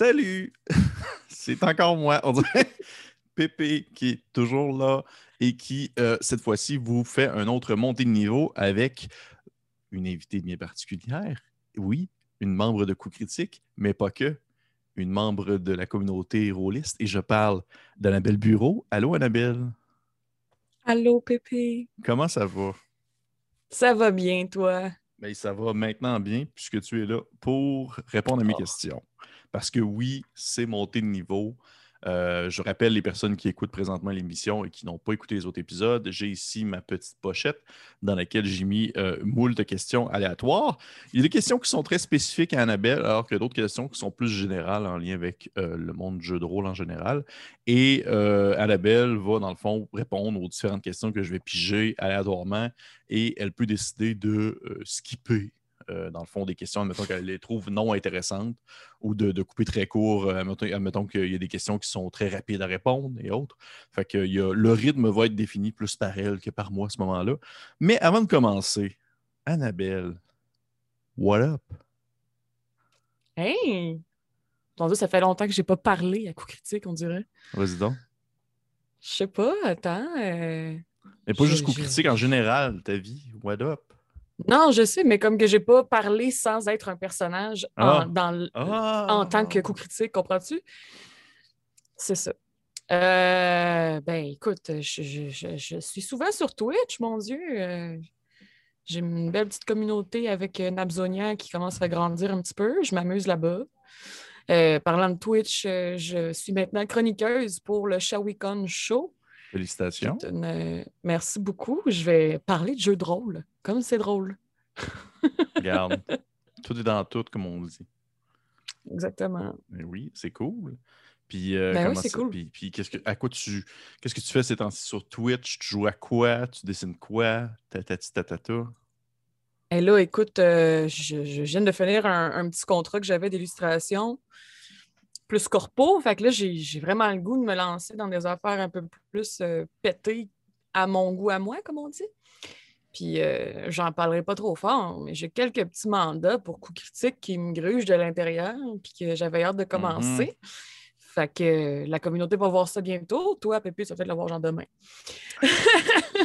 Salut! C'est encore moi, on Pépé qui est toujours là et qui, euh, cette fois-ci, vous fait un autre montée de niveau avec une invitée bien particulière. Oui, une membre de Coup Critique, mais pas que. Une membre de la communauté rôliste. Et je parle d'Annabelle Bureau. Allô, Annabelle? Allô, Pépé. Comment ça va? Ça va bien, toi? Ben, ça va maintenant bien puisque tu es là pour répondre à mes Oh. questions. Parce que oui, c'est monter de niveau. Euh, je rappelle les personnes qui écoutent présentement l'émission et qui n'ont pas écouté les autres épisodes. J'ai ici ma petite pochette dans laquelle j'ai mis euh, de questions aléatoires. Il y a des questions qui sont très spécifiques à Annabelle, alors que d'autres questions qui sont plus générales en lien avec euh, le monde du jeu de rôle en général. Et euh, Annabelle va, dans le fond, répondre aux différentes questions que je vais piger aléatoirement et elle peut décider de skipper, euh, dans le fond, des questions, admettons qu'elle les trouve non intéressantes ou de, de couper très court, euh, admettons, admettons qu'il y a des questions qui sont très rapides à répondre et autres. Fait que il y a, le rythme va être défini plus par elle que par moi à ce moment-là. Mais avant de commencer, Annabelle, what up? Hey! Mon Dieu, ça fait longtemps que j'ai pas parlé à coup critique, on dirait. Vas-y donc. Je sais pas, attends. euh, Mais pas juste coup critique en général, ta vie, what up? Non, je sais, mais comme que j'ai pas parlé sans être un personnage en, Ah. dans Ah! en tant que coup critique, comprends-tu? C'est ça. Euh, ben, écoute, je, je- je- je suis souvent sur Twitch, mon Dieu. euh, j'ai une belle petite communauté avec euh, Nabzonia qui commence à grandir un petit peu. Je m'amuse là-bas. Euh, parlant de Twitch, je suis maintenant chroniqueuse pour le Shawicon Show. Félicitations. une, euh, Merci beaucoup. Je vais parler de jeux de rôle, comme c'est drôle. Regarde. tout est dans tout, comme on dit. Exactement. Oui, c'est cool. Puis, euh, Ben oui, c'est cool. Puis, puis qu'est-ce que, à quoi tu, qu'est-ce que tu fais ces temps-ci sur Twitch? Tu joues à quoi? Tu dessines quoi? Tatati tatata. Et là, écoute, euh, je, je viens de finir un, un petit contrat que j'avais d'illustration plus corpo. Fait que là, j'ai vraiment le goût de me lancer dans des affaires un peu plus euh, pétées à mon goût à moi, comme on dit. Puis, euh, j'en parlerai pas trop fort, mais j'ai quelques petits mandats pour coups critiques qui me grugent de l'intérieur, puis que j'avais hâte de commencer. Fait que euh, la communauté va voir ça bientôt. Toi, Pépé, ça va peut-être le voir genre demain.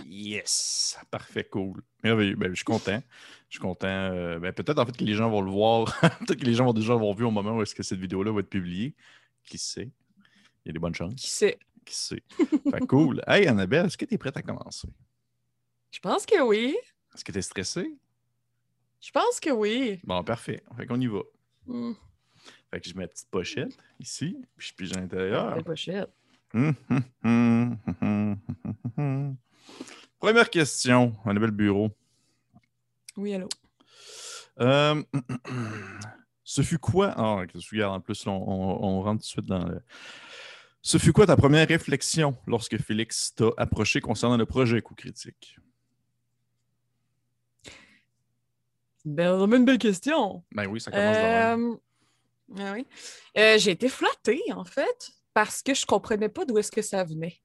Yes! Parfait, cool. Merveilleux. Ben, je suis content. Je suis content. euh, ben, peut-être en fait que les gens vont le voir. peut-être que les gens vont déjà l'avoir vu au moment où est-ce que cette vidéo-là va être publiée. Qui sait? Il y a des bonnes Qui chances. sait? Qui sait? Fait cool. Hey, Annabelle, est-ce que tu es prête à commencer? Je pense que oui. Est-ce que tu es stressée? Je pense que oui. Bon, parfait. Fait qu'on y va. Hmm. Fait que je mets ma petite pochette ici, puis je pige à l'intérieur. Pochette. Première question, Annabelle Bureau. Oui, allô. Euh, ce fut quoi? Ah, ok, je regarde, en plus, on, on- on rentre tout de suite dans le. Ce fut quoi ta première réflexion lorsque Félix t'a approché concernant le projet Coup Critique? Ben, vraiment une belle question. Ben oui, ça commence. Euh, ah oui. Euh, j'ai été flattée, en fait, parce que je comprenais pas d'où est-ce que ça venait.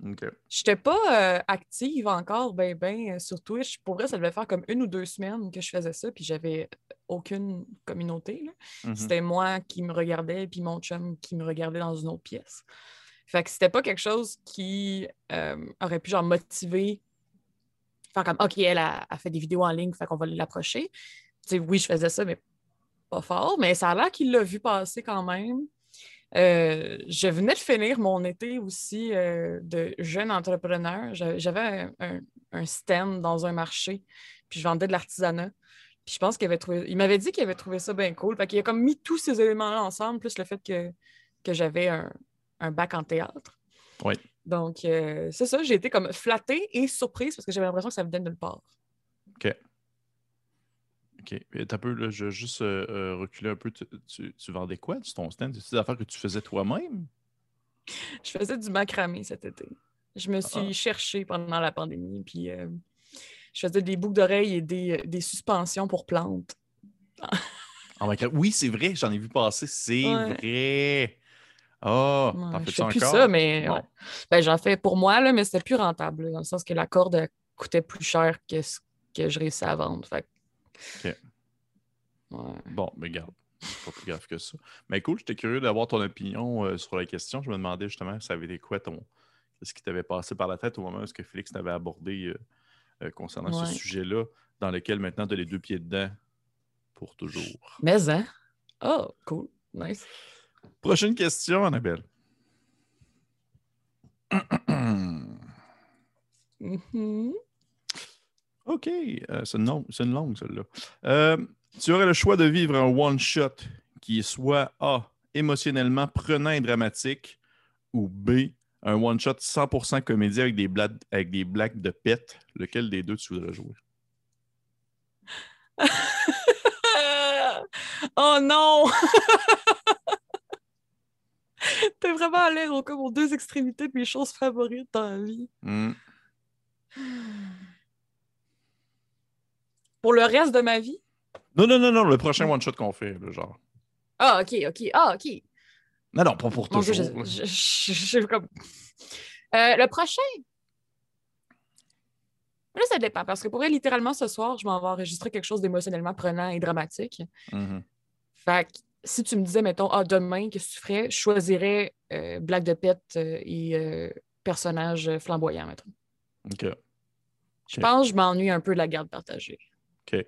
Je n'étais pas euh, active encore, ben, ben, euh, sur Twitch. Pour vrai, ça devait faire comme une ou deux semaines que je faisais ça, puis j'avais aucune communauté. Mhm. C'était moi qui me regardais, puis mon chum qui me regardait dans une autre pièce. Fait que c'était pas quelque chose qui euh, aurait pu genre motiver, faire comme OK, elle a, a fait des vidéos en ligne, fait qu'on va l'approcher. Oui, je faisais ça, mais pas fort. Mais ça a l'air qu'il l'a vu passer quand même. Euh, je venais de finir mon été aussi euh, de jeune entrepreneur. J'a- J'avais un, un- un stand dans un marché, puis je vendais de l'artisanat. Puis je pense qu'il avait trouvé. Il m'avait dit qu'il avait trouvé ça bien cool. Fait qu'il a comme mis tous ces éléments-là ensemble, plus le fait que, que j'avais un, un bac en théâtre. Oui. Donc, euh, c'est ça, j'ai été comme flattée et surprise parce que j'avais l'impression que ça venait de nulle part. OK. OK. T'as peu, là, je vais juste euh, euh, reculer un peu. Tu, tu- tu vendais quoi, du ton stand? C'est des affaires que tu faisais toi-même? Je faisais du macramé cet été. Je me suis Ah. cherchée pendant la pandémie, puis euh, je faisais des boucles d'oreilles et des, des suspensions pour plantes. En macra- Oui, c'est vrai, j'en ai vu passer. C'est Ouais. vrai. Ah, Ouais, t'en fais plus encore? ça, mais ouais. Ben, j'en fais pour moi, là, mais c'était plus rentable, là, dans le sens que la corde coûtait plus cher que ce que je réussissais à vendre. Fait que- Ok. Ouais. Bon, mais regarde, c'est pas plus grave que ça. Mais cool, j'étais curieux d'avoir ton opinion euh, sur la question. Je me demandais justement, ça avait été quoi ton. ce qui t'avait passé par la tête au moment où est-ce que Félix t'avait abordé euh, euh, concernant ce sujet-là, dans lequel maintenant tu as les deux pieds dedans pour toujours. Mais, hein? Oh, cool. Nice. Prochaine question, Annabelle. Mhm. OK, euh, c'est une, une longue, celle-là. Euh, tu aurais le choix de vivre un one-shot qui est soit A, émotionnellement prenant et dramatique, ou B, un one-shot 100% comédie avec des, blagues, avec des blagues de pète. Lequel des deux tu voudrais jouer? oh non! T'es vraiment allé aux, comme aux deux extrémités de mes choses favorites dans la vie. Hmm, Pour le reste de ma vie? Non, non, non, non, le prochain one-shot qu'on fait, là, genre. Ah, ok, ok. Ah, ok. Non, non, pas pour Dieu, toujours. je- je- je- je- comme- Euh, le prochain? Là, ça dépend, parce que pour littéralement, ce soir, je m'en vais enregistrer quelque chose d'émotionnellement prenant et dramatique. Mhm. Fait que si tu me disais, mettons, ah, demain, qu'est-ce que tu ferais? Je choisirais euh, blague de pète euh, et personnage flamboyant, mettons. OK. Je pense que je m'ennuie un peu de la garde partagée. OK.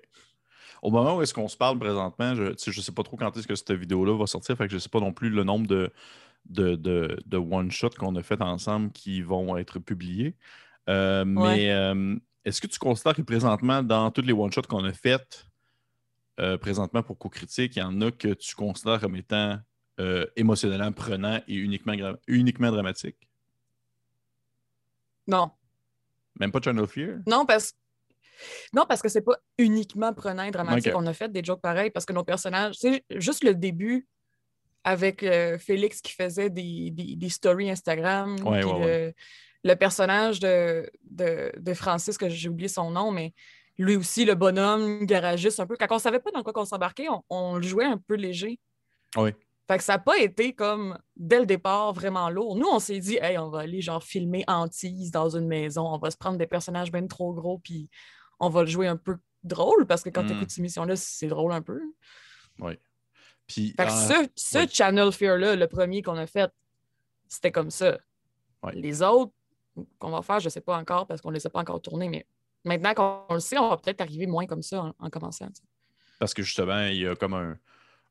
Au moment où est-ce qu'on se parle présentement, je ne sais pas trop quand est-ce que cette vidéo-là va sortir, fait que je ne sais pas non plus le nombre de, de, de, de one-shots qu'on a fait ensemble qui vont être publiés. Euh, Mais euh, est-ce que tu considères que présentement, dans tous les one-shots qu'on a fait euh, présentement pour co-critique, il y en a que tu considères comme étant émotionnellement prenant et uniquement, uniquement dramatique? Non. Même pas Channel Fear? Non, parce non, parce que c'est pas uniquement prenant et dramatique. Ok. On a fait des jokes pareils parce que nos personnages, tu sais, juste le début avec euh, Félix qui faisait des, des- des stories Instagram, Ouais, puis ouais, le, ouais. le personnage de, de, de Francis, que j'ai oublié son nom, mais lui aussi, le bonhomme garagiste un peu. Quand on savait pas dans quoi qu'on s'embarquait, on, on le jouait un peu léger. Oui. Fait que ça n'a pas été comme dès le départ vraiment lourd. Nous, on s'est dit, hey, on va aller genre filmer Antise dans une maison, on va se prendre des personnages bien trop gros, puis on va le jouer un peu drôle, parce que quand Mm. tu écoutes cette émission-là, c'est drôle un peu. Oui. Puis, Fait que ah, ce, ce oui. Channel Fear-là, le premier qu'on a fait, c'était comme ça. Les autres qu'on va faire, je ne sais pas encore parce qu'on ne les a pas encore tournés, mais maintenant qu'on le sait, on va peut-être arriver moins comme ça en, en commençant. Parce que justement, il y a comme un.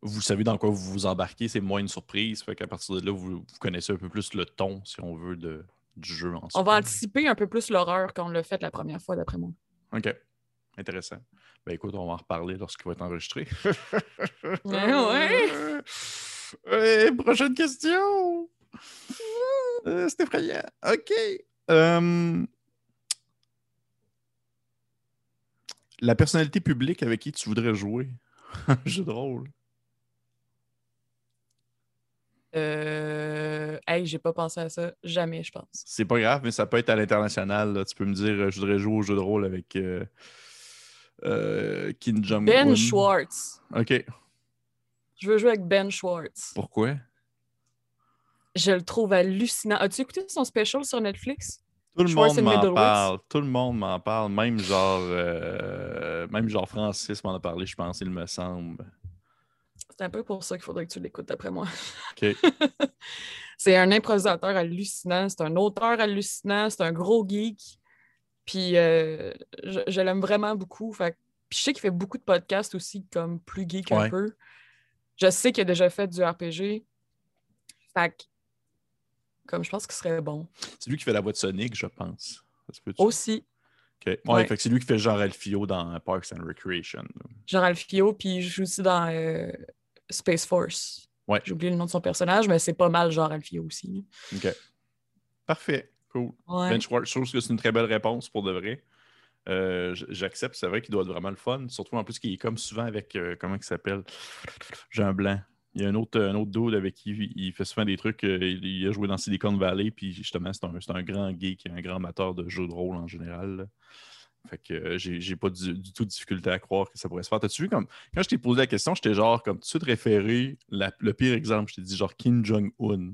Vous savez dans quoi vous vous embarquez, c'est moins une surprise. Fait qu'à partir de là, vous, vous connaissez un peu plus le ton, si on veut, de, du jeu en On va anticiper un peu plus l'horreur qu'on l'a fait la première fois, d'après moi. OK. Intéressant. Ben écoute, on va en reparler lorsqu'il va être enregistré. ouais. Ouais, prochaine question. Euh, c'est effrayant. OK. Euh, La personnalité publique avec qui tu voudrais jouer? Jeu de rôle. Euh... Hey, j'ai pas pensé à ça. Jamais, je pense. C'est pas grave, mais ça peut être à l'international. là. Tu peux me dire, euh, je voudrais jouer au jeu de rôle avec euh, euh, Kim Jong-un. Ben Schwartz. OK. Je veux jouer avec Ben Schwartz. Pourquoi? Je le trouve hallucinant. As-tu écouté son special sur Netflix? Tout le monde m'en parle. Tout le monde m'en parle. Même genre, euh, même genre Francis m'en a parlé, je pense, il me semble. C'est un peu pour ça qu'il faudrait que tu l'écoutes, d'après moi. C'est un improvisateur hallucinant, c'est un auteur hallucinant, c'est un gros geek. Puis euh, je, je l'aime vraiment beaucoup. Fait, puis je sais qu'il fait beaucoup de podcasts aussi, comme plus geek un Ouais. peu. Je sais qu'il a déjà fait du RPG. Fait que, comme je pense qu'il serait bon. C'est lui qui fait la voix de Sonic, je pense. Aussi, OK. Ouais, Ouais. fait que c'est lui qui fait genre Alfio dans Parks and Recreation. Jean Alfio, puis il joue aussi dans euh, Space Force. Ouais. J'ai oublié le nom de son personnage, mais c'est pas mal genre Alfio aussi. OK. Parfait. Cool. Ouais. Ben Schwartz, je trouve que c'est une très belle réponse pour de vrai. Euh, J'accepte, c'est vrai qu'il doit être vraiment le fun. Surtout en plus qu'il est comme souvent avec, euh, comment il s'appelle? Jean Blanc. Il y a un autre, un autre dude avec qui il fait souvent des trucs. euh, il, a joué dans Silicon Valley, puis justement, c'est un, un grand geek, un grand amateur de jeux de rôle en général. là. Fait que euh, j'ai pas du, du tout de difficulté à croire que ça pourrait se faire. T'as-tu vu comme. Quand je t'ai posé la question, j'étais genre comme tout de suite référé. la- le pire exemple, je t'ai dit genre Kim Jong-un.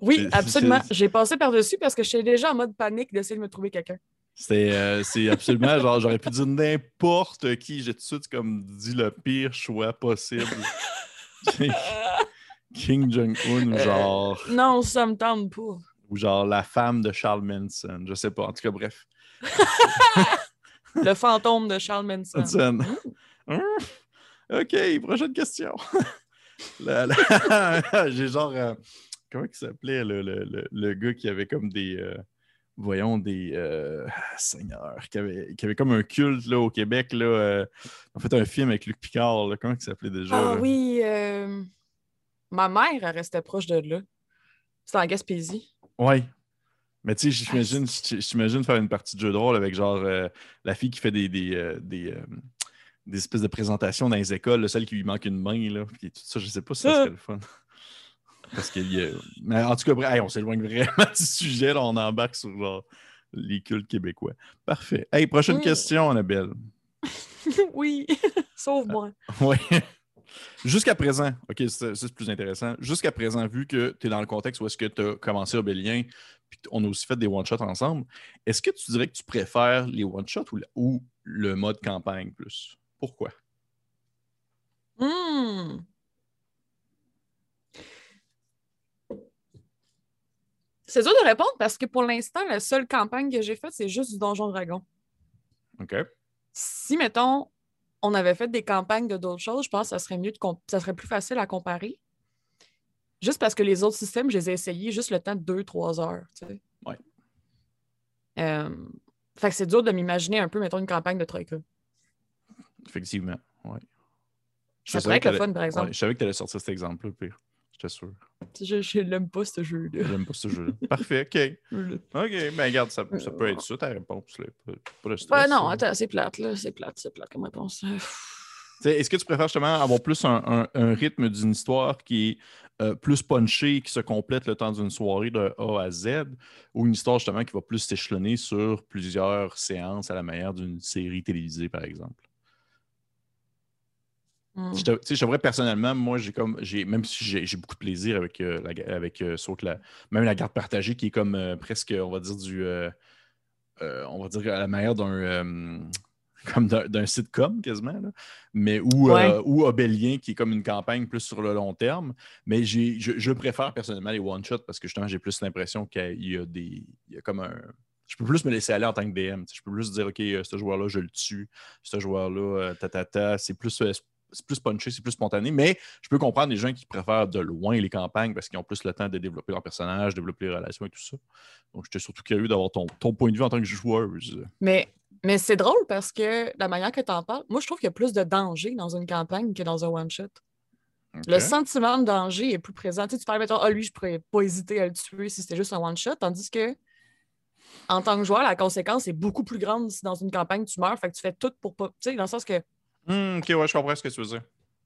Oui, absolument. J'ai passé par-dessus parce que j'étais déjà en mode panique d'essayer de me trouver quelqu'un. C'était euh, c'est absolument genre j'aurais pu dire n'importe qui. J'ai tout de suite comme dit le pire choix possible. King Jong-un Euh, genre. Non, ça me tente pas. ou genre la femme de Charles Manson. Je sais pas. En tout cas, bref. Le fantôme de Charles Manson. Manson. Hum. OK, prochaine question. J'ai genre. euh, comment il s'appelait le, le- le- le gars qui avait comme des. euh, voyons, des. euh, Seigneur, qui avait, qui avait comme un culte là, au Québec. Là, euh, en fait, un film avec Luc Picard. là, comment il s'appelait déjà? Ah là? oui, ma mère, elle restait proche de là. C'était en Gaspésie. Ouais. Mais tu sais, Ah, j'imagine, j'imagine faire une partie de jeu de rôle avec genre euh, la fille qui fait des, des, euh, des, euh, des espèces de présentations dans les écoles, là, celle qui lui manque une main, là, puis tout ça, je sais pas si ça serait le fun. Parce qu'il y a... Mais en tout cas, hey, on s'éloigne vraiment du sujet, là, on embarque sur genre les cultes québécois. Parfait. Hey, prochaine question, Annabelle. oui, sauve-moi. Oui. Jusqu'à présent, OK, ça, c'est plus intéressant. Jusqu'à présent, vu que tu es dans le contexte où est-ce que tu as commencé Obélien, puis on a aussi fait des one-shots ensemble, est-ce que tu dirais que tu préfères les one-shots ou, le mode campagne plus? Pourquoi? Hmm. C'est dur de répondre parce que pour l'instant, la seule campagne que j'ai faite, c'est juste du Donjon Dragon. OK. Si, mettons, on avait fait des campagnes de d'autres choses, je pense que ça serait mieux de ça serait plus facile à comparer. Juste parce que les autres systèmes, je les ai essayés juste le temps de 2-3 heures. Tu sais. Ouais. Euh, fait que c'est dur de m'imaginer un peu, mettons, une campagne de Troika. Effectivement. Ouais. Ça savais pourrait être que le fun, par exemple. ouais, je savais que tu allais sortir cet exemple-là, pire. J'étais sûr. Je, je l'aime pas, ce jeu-là. J'aime pas ce jeu-là. Parfait, OK. OK, ben regarde, ça, ça peut être ça ta réponse. Là. Pas, de stress, Ouais, non, attends, c'est plate, là. C'est plate, c'est plate comme réponse. Est-ce que tu préfères justement avoir plus un, un- un rythme d'une histoire qui est euh, plus punché, qui se complète le temps d'une soirée de A à Z, ou une histoire justement qui va plus s'échelonner sur plusieurs séances à la manière d'une série télévisée, par exemple? Hmm. Je te- t'avouerais, personnellement, moi, j'ai comme, j'ai, même si j'ai, beaucoup de plaisir avec, euh, la, avec euh, sauf que la, même la garde partagée qui est comme presque, on va dire, du, on va dire à la manière d'un, comme d'un, sitcom quasiment, là. mais ou, Ouais. euh, ou Obélien qui est comme une campagne plus sur le long terme. Mais je, je préfère personnellement les one-shots parce que justement, j'ai plus l'impression qu'il y a des, il y a comme un, je peux plus me laisser aller en tant que DM. Je peux plus dire, OK, euh, ce joueur-là, je le tue. Ce joueur-là, euh, ta, ta, ta. C'est plus, euh, c'est plus punché, c'est plus spontané. Mais je peux comprendre les gens qui préfèrent de loin les campagnes parce qu'ils ont plus le temps de développer leur personnage, développer les relations et tout ça. Donc, j'étais surtout curieux d'avoir ton, ton point de vue en tant que joueuse. Mais, mais c'est drôle parce que la manière que tu en parles, moi, je trouve qu'il y a plus de danger dans une campagne que dans un one-shot. Le sentiment de danger est plus présent. Tu, sais, tu parles, mettons, ah, lui, je pourrais pas hésiter à le tuer si c'était juste un one-shot, tandis que en tant que joueur, la conséquence est beaucoup plus grande si dans une campagne tu meurs. Fait que tu fais tout pour pas. Tu sais, dans le sens que Hmm, OK, ouais, je comprends ce que tu veux dire.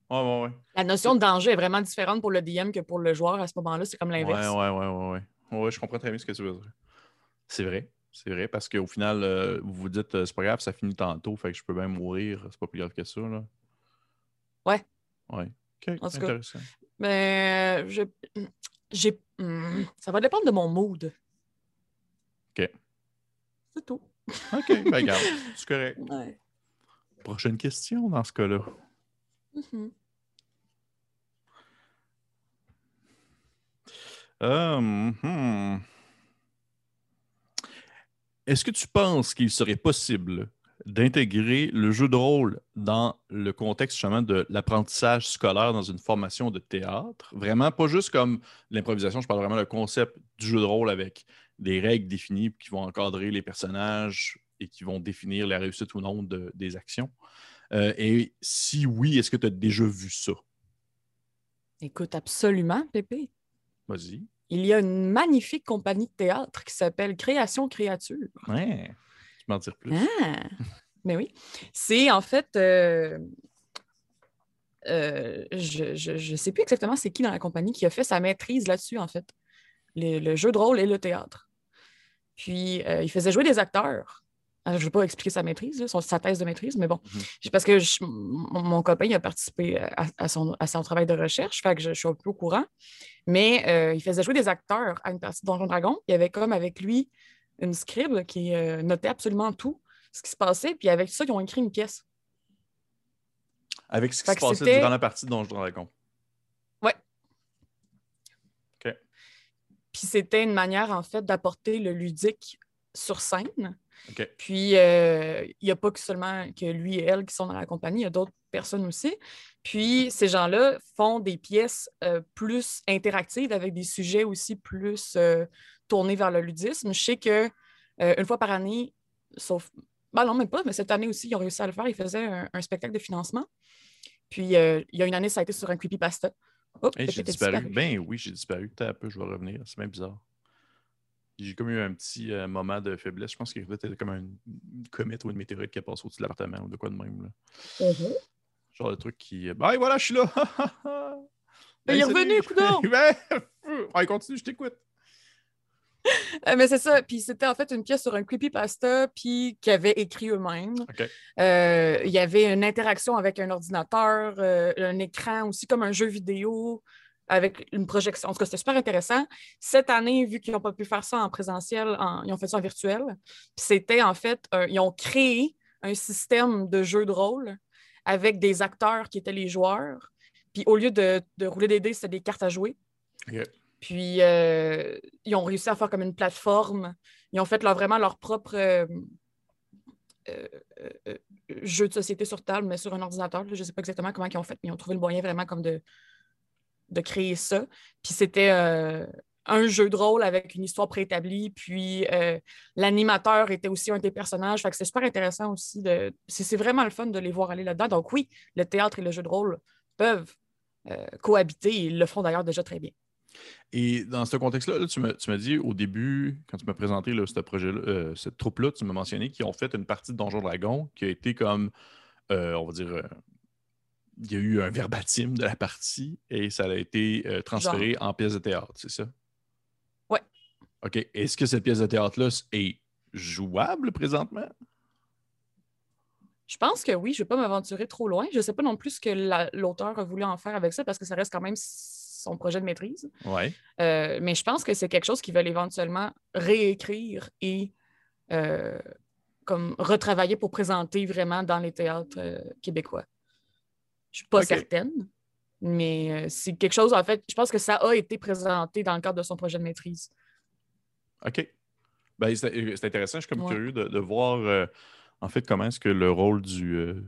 Ouais, ouais, ouais. la notion de danger est vraiment différente pour le DM que pour le joueur à ce moment-là. C'est comme Ouais, l'inverse. ouais, ouais, ouais, ouais. Ouais, je comprends très bien ce que tu veux dire. C'est vrai. C'est vrai, parce qu'au final, euh, vous vous dites, euh, c'est pas grave, ça finit tantôt, fait que je peux bien mourir, c'est pas plus grave que ça, là. Ouais. Ouais. OK, En tout cas, intéressant. Mais je, j'ai, hmm, ça va dépendre de mon mood. OK. C'est tout. OK, ben regarde, c'est correct. Ouais. Prochaine question dans ce cas-là. Mhm. Euh, hmm. Est-ce que tu penses qu'il serait possible d'intégrer le jeu de rôle dans le contexte justement de l'apprentissage scolaire dans une formation de théâtre? Vraiment, pas juste comme l'improvisation, je parle vraiment du concept du jeu de rôle avec des règles définies qui vont encadrer les personnages et qui vont définir la réussite ou non de- des actions. Euh, et si oui, est-ce que tu as déjà vu ça? Écoute, absolument, Pépé. Vas-y. Il y a une magnifique compagnie de théâtre qui s'appelle Création Créature. Ouais. Tu m'en dire plus. Ah! Mais oui. C'est en fait. euh, euh, je ne sais plus exactement c'est qui dans la compagnie qui a fait sa maîtrise là-dessus, en fait. Le, jeu de rôle et le théâtre. Puis, euh, il faisait jouer des acteurs. Je ne vais pas expliquer sa maîtrise, sa thèse de maîtrise, mais bon, mhm. parce que mon, copain a participé à, son, à, son, travail de recherche, fait que je, suis un peu au courant. Mais euh, il faisait jouer des acteurs à une partie de Donjon Dragon. Il y avait comme avec lui une scribe qui notait absolument tout ce qui se passait, puis avec ça, ils ont écrit une pièce. Avec ce qui se passait durant la partie de Donjon Dragon. Ouais. OK. Puis c'était une manière, en fait, d'apporter le ludique sur scène. Puis, euh, il n'y a pas que seulement que lui et elle qui sont dans la compagnie, il y a d'autres personnes aussi. Puis, ces gens-là font des pièces euh, plus interactives avec des sujets aussi plus euh, tournés vers le ludisme. Je sais que une fois par année, sauf. Ben non, même pas, mais cette année aussi, ils ont réussi à le faire. Ils faisaient un spectacle de financement. Puis, il y a une année, ça a été sur un creepypasta. Oh, j'ai disparu. Ben oui, j'ai disparu. un peu, je vais revenir. C'est même bizarre. J'ai comme eu un petit euh, moment de faiblesse. Je pense qu'il était comme un comète ou une météorite qui est passée au-dessus de l'appartement ou de quoi de même. Là. Mm-hmm. Genre le truc qui. Ben voilà, je suis là! ben, il est revenu, écoute ben, ouais, continue, je t'écoute. Euh, mais c'est ça. Puis c'était en fait une pièce sur un creepypasta, puis qu'ils avaient écrit eux-mêmes. Euh, il y avait une interaction avec un ordinateur, euh, un écran aussi comme un jeu vidéo avec une projection. En tout cas, c'était super intéressant. Cette année, vu qu'ils n'ont pas pu faire ça en présentiel, ils ont fait ça en virtuel. C'était en fait, ils ont créé un système de jeu de rôle avec des acteurs qui étaient les joueurs. Puis au lieu de, rouler des dés, c'était des cartes à jouer. Puis, euh, ils ont réussi à faire comme une plateforme. Ils ont fait vraiment leur propre euh, euh, jeu de société sur table, mais sur un ordinateur. Je ne sais pas exactement comment ils ont fait, mais ils ont trouvé le moyen vraiment comme de, de créer ça. Puis, c'était un jeu de rôle avec une histoire préétablie. Puis, l'animateur était aussi un des personnages. Fait que c'est super intéressant aussi. De... C'est vraiment le fun de les voir aller là-dedans. Donc, oui, le théâtre et le jeu de rôle peuvent cohabiter. Ils le font d'ailleurs déjà très bien. Et dans ce contexte-là, tu m'as dit au début, quand tu m'as présenté ce projet euh, cette troupe-là, tu m'as mentionné qu'ils ont fait une partie de Donjon Dragon qui a été comme, euh, on va dire, euh, il y a eu un verbatim de la partie et ça a été transféré en pièce de théâtre, c'est ça? Ouais. OK. Est-ce que cette pièce de théâtre-là est jouable présentement? Je pense que oui, je ne vais pas m'aventurer trop loin. Je ne sais pas non plus ce que l'auteur a voulu en faire avec ça parce que ça reste quand même son projet de maîtrise. Ouais. Euh, mais je pense que c'est quelque chose qu'ils veulent éventuellement réécrire et euh, comme retravailler pour présenter vraiment dans les théâtres euh, québécois. Je suis pas certaine, mais c'est quelque chose, en fait, je pense que ça a été présenté dans le cadre de son projet de maîtrise. OK. Ben, c'est intéressant. Je suis comme curieux de, de voir, en fait, comment est-ce que le rôle du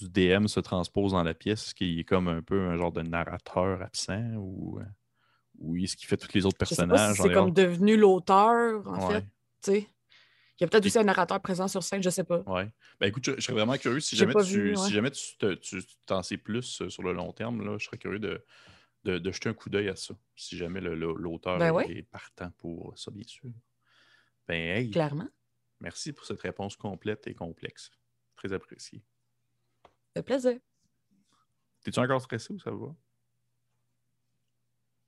du DM se transpose dans la pièce, qui est comme un peu un genre de narrateur absent ou, ou est-ce qu'il fait tous les autres personnages? c'est comme devenu l'auteur, en fait. Il y a peut-être aussi un narrateur présent sur scène, je sais pas. Oui. Ben écoute, je, serais vraiment curieux. Si jamais, tu, si jamais tu, t'en sais plus euh, sur le long terme, là, je serais curieux de, de, jeter un coup d'œil à ça. Si jamais l'auteur ben est partant pour ça, bien sûr. Ben, hey, Clairement. Merci pour cette réponse complète et complexe. Très apprécié fait plaisir. T'es-tu encore stressé ou ça va?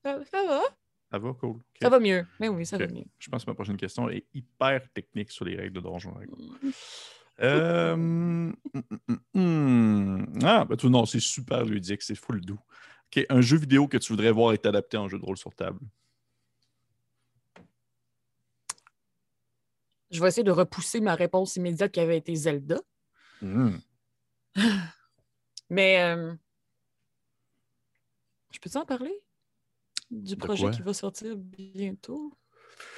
Ça, va. Ça va, cool. Ça va mieux. Mais oui, ça va mieux. Je pense que ma prochaine question est hyper technique sur les règles de Donjon euh... Mm, mm, mm, ah, ben tout, non, c'est super ludique, c'est full doux. OK, un jeu vidéo que tu voudrais voir être adapté en jeu de rôle sur table? Je vais essayer de repousser ma réponse immédiate qui avait été Zelda. Mais euh, je peux en parler? Du projet qui va sortir bientôt?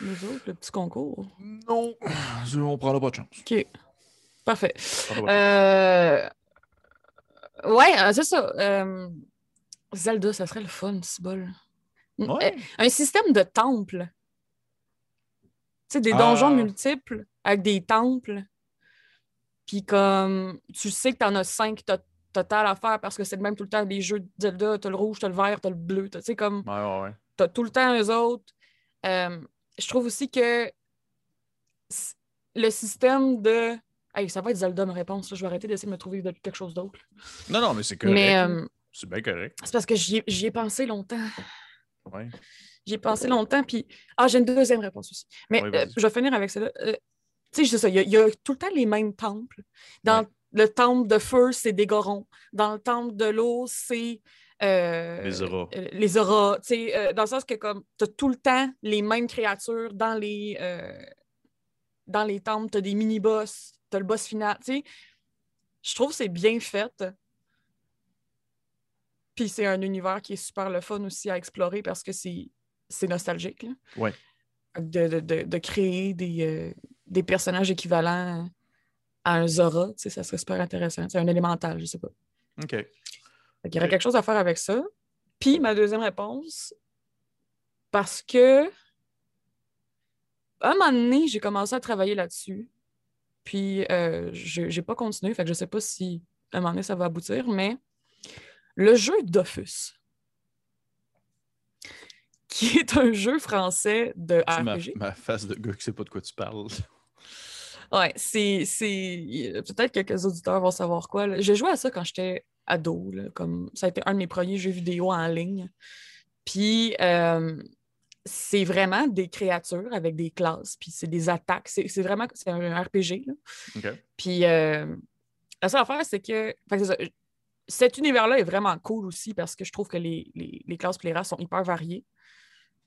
Nous autres, le petit concours? Non, on prendra pas de chance. OK. Parfait. Euh... Ouais, euh, c'est ça. Euh, Zelda, ça serait le fun, ce bol. Un système de temples. Tu sais, des donjons ah. multiples avec des temples. Puis comme tu sais que tu en as cinq total à faire parce que c'est le même tout le temps les jeux de Zelda, t'as le rouge, t'as le vert, t'as le bleu. Tu sais, comme. Ouais, ouais, ouais. T'as tout le temps eux autres. Euh, je trouve aussi que le système de. Hey, ça va être Zelda ma réponse. Je vais arrêter d'essayer de me trouver quelque chose d'autre. Non, non, mais c'est que. Mais euh, C'est bien correct. C'est parce que j'y ai, pensé longtemps. Ouais. J'y ai pensé longtemps, puis... Ah, j'ai une deuxième réponse aussi. Mais Oui, euh, je vais finir avec celle-là. Tu sais, c'est ça, il y, a- il y a tout le temps les mêmes temples. Dans Ouais. Le temple de feu, c'est des gorons. Dans le temple de l'eau, c'est... euh, Les auras. euh, les auras. Euh, dans le sens que comme tu as tout le temps les mêmes créatures dans les, dans les temples, tu as des mini-boss, tu as le boss final. Tu sais, je trouve que c'est bien fait. Puis c'est un univers qui est super le fun aussi à explorer parce que c'est nostalgique. là. Ouais. De, de- de- de créer des, des personnages équivalents à un Zora, tu sais, ça serait super intéressant. C'est un élémental, je sais pas. OK. Qu'il y aurait quelque chose à faire avec ça. Puis ma deuxième réponse, parce que à un moment donné, j'ai commencé à travailler là-dessus. Puis euh, je n'ai pas continué, fait que je sais pas si à un moment donné ça va aboutir, mais le jeu Dofus, qui est un jeu français de C'est ma, RPG. ma face de gars qui sait pas de quoi tu parles. Ouais, c'est. Peut-être quelques auditeurs vont savoir quoi. là. J'ai joué à ça quand j'étais ado. là, comme... Ça a été un de mes premiers jeux vidéo en ligne. Puis, euh, c'est vraiment des créatures avec des classes. Puis, c'est des attaques. C'est vraiment c'est un RPG. là. Puis, euh, la seule affaire, c'est que. que. Cet univers-là est vraiment cool aussi parce que je trouve que les, les, les classes et les races sont hyper variées.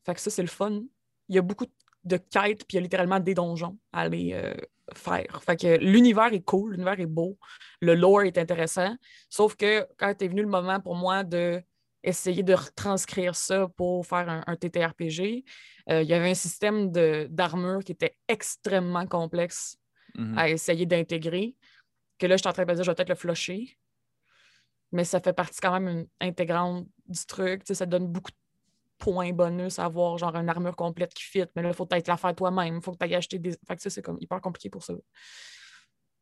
Fait que ça, c'est le fun. Il y a beaucoup de quêtes, puis il y a littéralement des donjons à aller euh, faire. Fait que l'univers est cool, l'univers est beau, le lore est intéressant. Sauf que quand est venu le moment pour moi de essayer de retranscrire ça pour faire un, un TTRPG, euh, il y avait un système de- d'armure qui était extrêmement complexe Mhm. à essayer d'intégrer. Que là, je suis en train de me dire, je vais peut-être le flusher. Mais ça fait partie quand même une intégrante du truc. Ça donne beaucoup de points bonus à avoir, genre une armure complète qui fit. Mais là, il faut peut-être la faire toi-même. Il faut que tu ailles acheter des. Fait que ça, c'est comme hyper compliqué pour ça.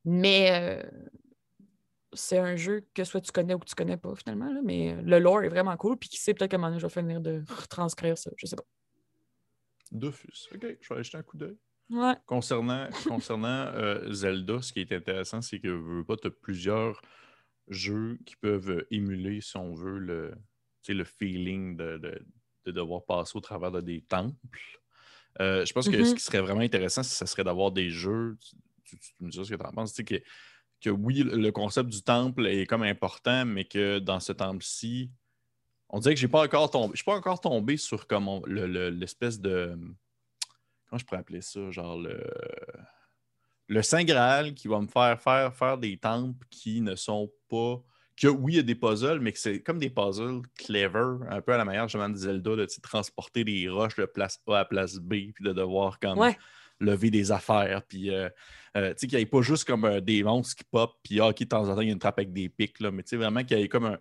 Mais euh, c'est un jeu que soit tu connais ou que tu connais pas, finalement. là. Mais euh, le lore est vraiment cool. Puis qui sait, peut-être donné, je vais finir de retranscrire ça. Je sais pas. Dofus. OK, je vais aller jeter un coup d'œil. Ouais. Concernant, concernant euh, Zelda, ce qui est intéressant, c'est que veux pas, tu as plusieurs jeux qui peuvent émuler, si on veut, le, le feeling de, de- de devoir passer au travers de des temples. Euh, je pense que ce qui serait vraiment intéressant, ce serait d'avoir des jeux. Tu, tu- tu me dis ce que tu en penses, tu sais, que, que oui, le concept du temple est comme important, mais que dans ce temple-ci, on dirait que j'ai pas encore tombé. Je suis pas encore tombé sur comme on- le- le- l'espèce de. Comment je pourrais appeler ça? Genre le. Le Saint Graal qui va me faire faire, faire des temples qui ne sont pas. Que oui, il y a des puzzles, mais que c'est comme des puzzles clever, un peu à la manière justement de Zelda, de transporter des roches de place A à place B, puis de devoir comme Ouais. lever des affaires, puis euh, euh, tu sais, qu'il n'y ait pas juste comme euh, des monstres qui pop, puis ah, ok, de temps en temps, il y a une trappe avec des pics, là, mais tu sais, vraiment qu'il y ait comme un,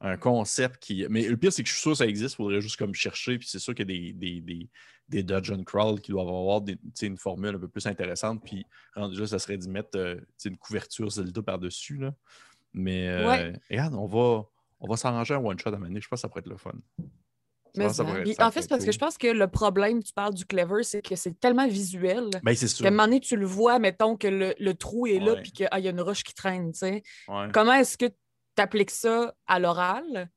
un concept qui. Mais le pire, c'est que je suis sûr que ça existe, il faudrait juste comme chercher, puis c'est sûr qu'il y a des, des, des, des dungeon crawl qui doivent avoir des, une formule un peu plus intéressante, puis rendu là, ça serait d'y mettre une couverture Zelda par-dessus, là. Mais euh, Ouais. regarde, on va, on va s'arranger un one-shot à mener, je pense que ça pourrait être le fun. Mais ça pourrait- ça en fait, parce que je pense que le problème, tu parles du clever, c'est que c'est tellement visuel Ben, c'est sûr. qu'à un moment donné, tu le vois, mettons que le, le trou est là puis qu'il y a une roche qui traîne. tu sais. Ouais, Comment est-ce que tu appliques ça à l'oral?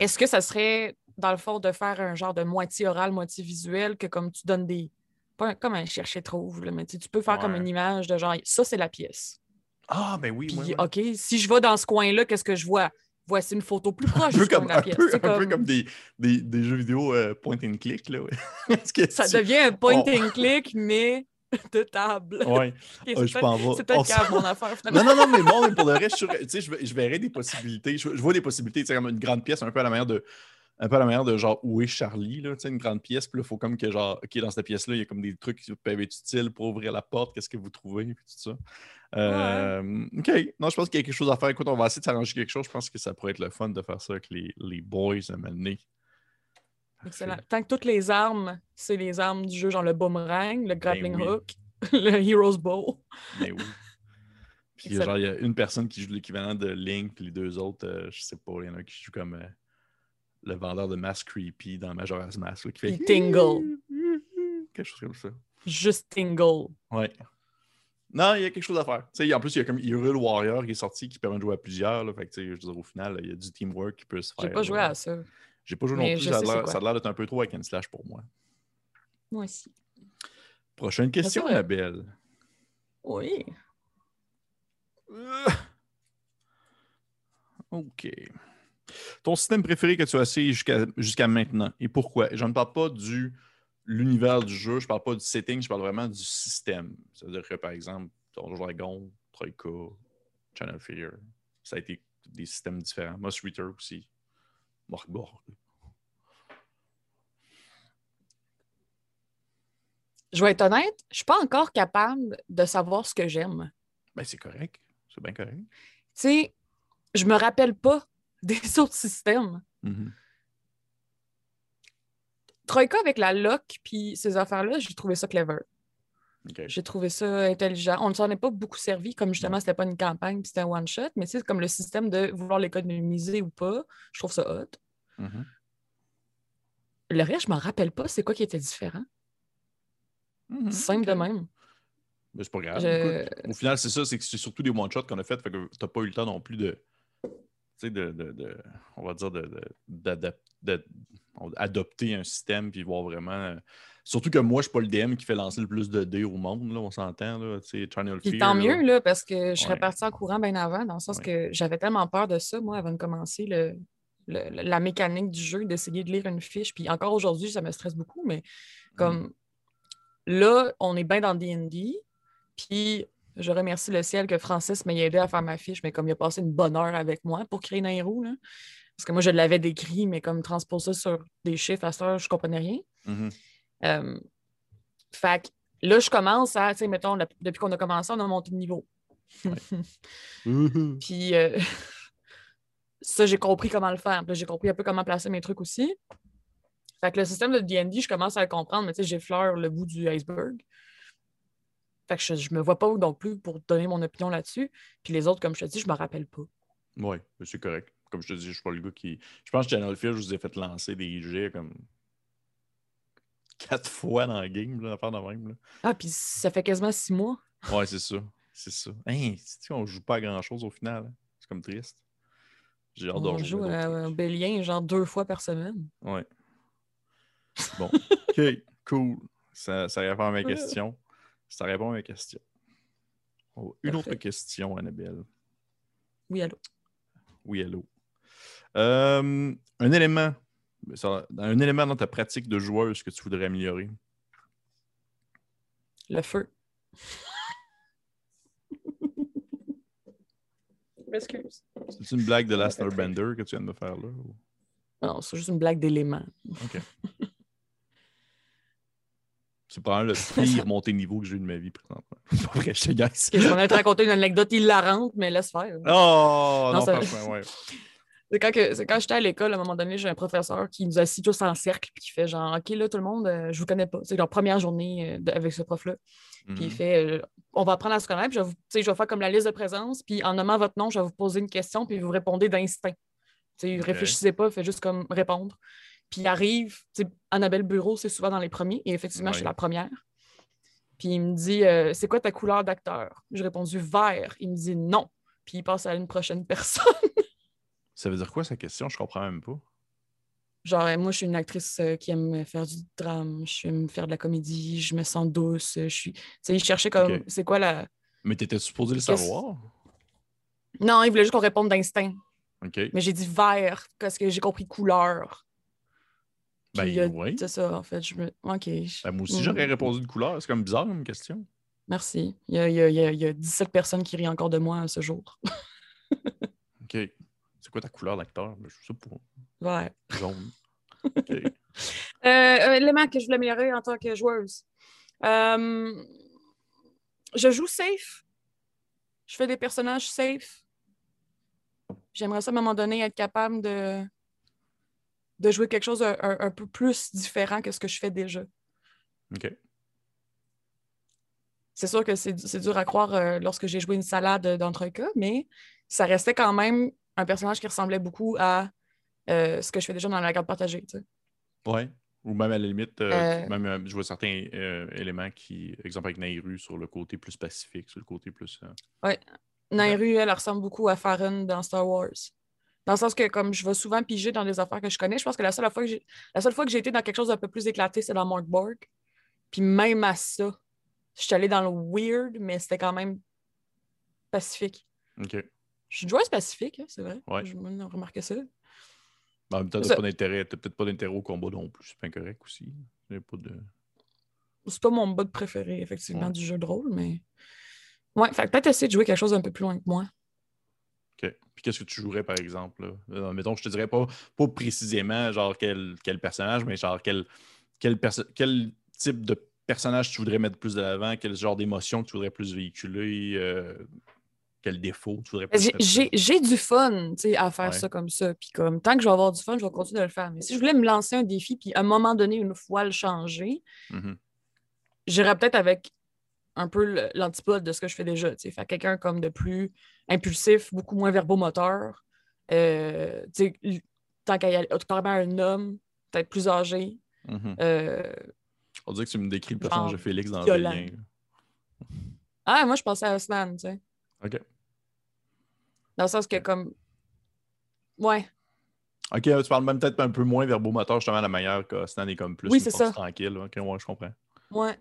Est-ce que ça serait, dans le fond, de faire un genre de moitié oral, moitié visuel, que comme tu donnes des. Pas un- comme un chercher-trouve, mais tu peux faire comme une image de genre, ça, c'est la pièce. Ah, ben oui, Puis. OK, si je vais dans ce coin-là, qu'est-ce que je vois? Voici une photo plus proche un peu comme, un pièce. peu, C'est comme- des, des, des jeux vidéo euh, point and click. Là, ouais. Parce que Ça tu- devient un point and click, mais de table. C'est je vais. c'est peut-être mon affaire, finalement. Non, non, non, mais bon, mais pour le reste, je, je, je verrais des possibilités. Je, je vois des possibilités, sais, comme une grande pièce, un peu à la manière de. Un peu à la manière de genre où est Charlie, là, tu sais, une grande pièce, puis là, il faut comme que genre, OK, dans cette pièce-là, il y a comme des trucs qui peuvent être utiles pour ouvrir la porte, qu'est-ce que vous trouvez, puis tout ça. Euh, OK. Non, je pense qu'il y a quelque chose à faire. Écoute, on va essayer de s'arranger quelque chose. Je pense que ça pourrait être le fun de faire ça avec les, les boys à donné. Excellent. Tant que toutes les armes, c'est les armes du jeu, genre le boomerang, le grappling Ben oui. hook, le hero's bow. Mais oui. Puis Excellent. genre, il y a une personne qui joue l'équivalent de Link, puis les deux autres, euh, je sais pas, il y en a qui joue comme euh, le vendeur de Mask Creepy dans Majora's Mask, là, qui fait Il tingle. Quelque chose comme ça. Juste tingle. Ouais. Non, il y a quelque chose à faire. En plus, il y a comme Hyrule Warrior qui est sorti qui permet de jouer à plusieurs. Là, fait que, je veux dire, au final, il y a du teamwork qui peut se faire. J'ai pas joué à ça. J'ai pas joué Mais non plus. Ça a l'air- d'être un peu trop avec une slash pour moi. Moi aussi. Prochaine question, ça, Annabelle. Oui. Euh. OK. Ton système préféré que tu as essayé jusqu'à maintenant et pourquoi? Je ne parle pas du l'univers du jeu, je parle pas du setting, je parle vraiment du système. C'est-à-dire que, par exemple, Donjon Dragon, Troika, Channel Fear, ça a été des systèmes différents. Moss Reader aussi. Morgborg. Je vais être honnête, je suis pas encore capable de savoir ce que j'aime. Ben, c'est correct. C'est bien correct. Tu sais, je me rappelle pas des autres systèmes. Mhm. Troika avec la lock puis ces affaires-là, j'ai trouvé ça clever. J'ai trouvé ça intelligent. On ne s'en est pas beaucoup servi, comme justement, c'était pas une campagne puis c'était un one-shot, mais c'est comme le système de vouloir l'économiser ou pas, je trouve ça hot. Mhm. Le reste, je m'en rappelle pas, c'est quoi qui était différent. Mhm. Simple de même. Mais c'est pas grave. Je- écoute. au final, c'est ça, c'est que c'est surtout des one-shots qu'on a fait, fait que t'as pas eu le temps non plus de. De, de, de- On va dire de. de- d'adap- de- adopter un système puis voir vraiment. euh, Surtout que moi, je suis pas le DM qui fait lancer le plus de dés au monde, là, on s'entend. Là, tu sais, Channel Puis tant mieux, là, parce que je serais Ouais. partie en courant bien avant, dans le sens Ouais. que j'avais tellement peur de ça, moi, avant de commencer le, le- la mécanique du jeu, d'essayer de lire une fiche. Puis encore aujourd'hui, ça me stresse beaucoup, mais Mm. comme là, on est bien dans D&D, puis je remercie le ciel que Francis m'ait aidé à faire ma fiche, mais comme il a passé une bonne heure avec moi pour créer Nairo, là, parce que moi, je l'avais décrit, mais comme transposer ça sur des chiffres à ça, je comprenais rien. Mhm. Euh, fait que là, je commence à, tu sais, mettons, la- depuis qu'on a commencé, on a monté de niveau. Puis euh, ça, j'ai compris comment le faire. J'ai compris un peu comment placer mes trucs aussi. Fait que le système de D&D, je commence à le comprendre, mais tu sais, j'effleure le bout du iceberg. Fait que je, je me vois pas non plus pour donner mon opinion là-dessus. Puis les autres, comme je te dis, je me rappelle pas. Mais c'est correct. Comme je te dis, je suis pas le gars qui. Je pense que Channel Fear, je vous ai fait lancer des jets comme. Quatre fois dans le game, là, affaire de même. Là. Ah, puis ça fait quasiment six mois. Ouais, c'est ça. C'est ça. Hein, tu on joue pas à grand chose au final. hein? C'est comme triste. J'ai hâte On joue un Bélien genre deux fois par semaine. Ouais. Bon. OK, cool. Ça, ça répond à ma question. Ça répond à ma question. On va- Une autre question, Annabelle. Oui, allô? Oui, hello. Euh, un élément. Un élément dans ta pratique de joueuse que tu voudrais améliorer? Le feu. M'excuse. C'est une blague de Last fait que- tu viens de me faire là? ou- Non, c'est juste une blague d'éléments. OK. C'est probablement le pire montée de niveau que j'ai eu de ma vie présentement. C'est pas vrai, je te. Que je m'en ai raconté une anecdote hilarante, mais laisse faire. Oh! Non, Non, ça- franchement, ouais. C'est quand, quand j'étais à l'école, à un moment donné, j'ai un professeur qui nous assit tous en cercle puis qui fait genre OK, là, tout le monde, euh, je vous connais pas. C'est leur première journée euh, de- avec ce prof-là. Puis il Mhm. fait euh, On va apprendre à se connaître, puis je vais, je vais faire comme la liste de présence, puis en nommant votre nom, je vais vous poser une question, puis vous répondez d'instinct. Tu sais, Ok. Réfléchissez pas, faites juste comme répondre. Puis il arrive, tu sais, Annabelle Bureau, c'est souvent dans les premiers, et effectivement, je suis la première. Puis il me dit euh, C'est quoi ta couleur d'acteur J'ai répondu vert. Il me dit non. Puis il passe à une prochaine personne. Ça veut dire quoi sa question? Je comprends même pas. Genre, moi, je suis une actrice euh, qui aime faire du drame, je aime faire de la comédie, je me sens douce, je suis. Tu sais, il cherchait comme. C'est quoi la. Mais t'étais supposé le savoir? Non, il voulait juste qu'on réponde d'instinct. OK. Mais j'ai dit vert parce que j'ai compris couleur. Ben euh, oui. C'est ça, en fait. Je me... OK. Ben, moi aussi, Mm. j'aurais répondu de couleur. C'est comme bizarre comme question. Merci. Il y, a, il y a- il y a- il y a 17 personnes qui rient encore de moi ce jour. OK. C'est quoi ta couleur d'acteur? Ben, je sais pas. Ouais. Jaune. OK. Euh, un élément que je voulais améliorer en tant que joueuse. Euh, je joue safe. Je fais des personnages safe. J'aimerais ça, à un moment donné, être capable de, de jouer quelque chose un, un- un peu plus différent que ce que je fais déjà. OK. C'est sûr que c'est dur à croire euh, lorsque j'ai joué une salade d'entrecas, mais ça restait quand même un personnage qui ressemblait beaucoup à euh, ce que je fais déjà dans la garde partagée. tu sais. Ouais. Ou même à la limite, euh, même, je vois certains éléments qui, exemple avec Nairu, sur le côté plus pacifique, sur le côté plus. euh, Nairu, elle ressemble beaucoup à Farron dans Star Wars. Dans le sens que, comme je vais souvent piger dans des affaires que je connais, je pense que la seule fois que j'ai, la seule fois que j'ai été dans quelque chose d'un peu plus éclaté, c'est dans Mark Borg. Puis même à ça, je suis allée dans le weird, mais c'était quand même pacifique. OK. Je suis joueuse pacifique, hein, c'est vrai. Ouais. Je me remarqué ça. En même temps, t'as pas d'intérêt, t'as peut-être pas d'intérêt au combat non plus. C'est pas incorrect aussi. Pas de. C'est pas mon mode préféré, effectivement, Ouais. du jeu de rôle, mais. Ouais, fait peut-être essayer de jouer quelque chose d'un peu plus loin que moi. OK. Puis qu'est-ce que tu jouerais, par exemple? Là? Euh, mettons, je te dirais pas, pas précisément genre quel, quel personnage, mais genre quel, quel, perso- quel type de personnage tu voudrais mettre plus de l'avant, quel genre d'émotion tu voudrais plus véhiculer, euh, quel défaut tu voudrais plus J'ai- du fun à faire Ouais. ça comme ça. Puis comme tant que je vais avoir du fun, je vais continuer de le faire. Mais si je voulais me lancer un défi, puis à un moment donné, une fois le changer, Mhm. j'irais peut-être avec un peu le- l'antipode de ce que je fais déjà. tu sais. Fait quelqu'un comme de plus impulsif, beaucoup moins verbomoteur. Euh, tant qu'à y aller, carrément un homme, peut-être plus âgé. Mhm. Euh, On dirait que tu me décris le personnage de Félix dans violent. Vélien. là. Ah, moi, je pensais à Aslan, tu sais. OK. Dans le sens que comme... Ouais, OK, tu parles même peut-être un peu moins verbomoteur, justement, la manière que Stan est comme plus Oui, une force ça. tranquille. OK, ouais, je comprends. ouais.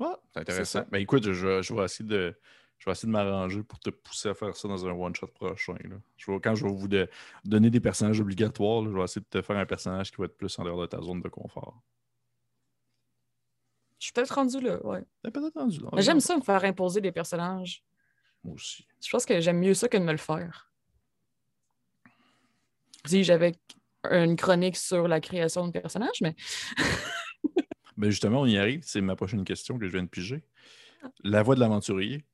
Ah, c'est intéressant. Ben écoute, je, je vais essayer de. Je vais essayer de m'arranger pour te pousser à faire ça dans un one-shot prochain. là. Je vais- quand je vais vous de- donner des personnages obligatoires, là, je vais essayer de te faire un personnage qui va être plus en dehors de ta zone de confort. Je suis peut-être rendu là, ouais. T'es peut-être rendu là. Mais j'aime ça me faire imposer des personnages. Moi aussi. Je pense que j'aime mieux ça que de me le faire. Si j'avais une chronique sur la création de personnages, mais Ben justement, on y arrive. C'est ma prochaine question que je viens de piger. La voix de l'aventurier.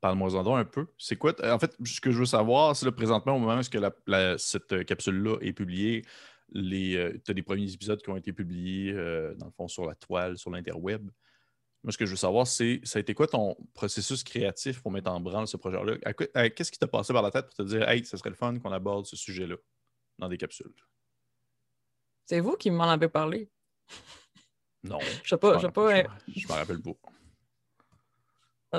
Parle-moi en donc un peu. C'est quoi? t- En fait, ce que je veux savoir, c'est présentement, au moment où est-ce que cette euh, capsule-là est publiée, les, tu as des premiers épisodes qui ont été publiés, euh, dans le fond, sur la toile, sur l'interweb. Moi, ce que je veux savoir, c'est ça a été quoi ton processus créatif pour mettre en branle ce projet-là? Qu'est-ce qui t'a passé par la tête pour te dire, hey, ce serait le fun qu'on aborde ce sujet-là dans des capsules? c'est vous qui m'en avez parlé. Non. Je sais pas, je sais pas. je m'en- Je m'en rappelle pas.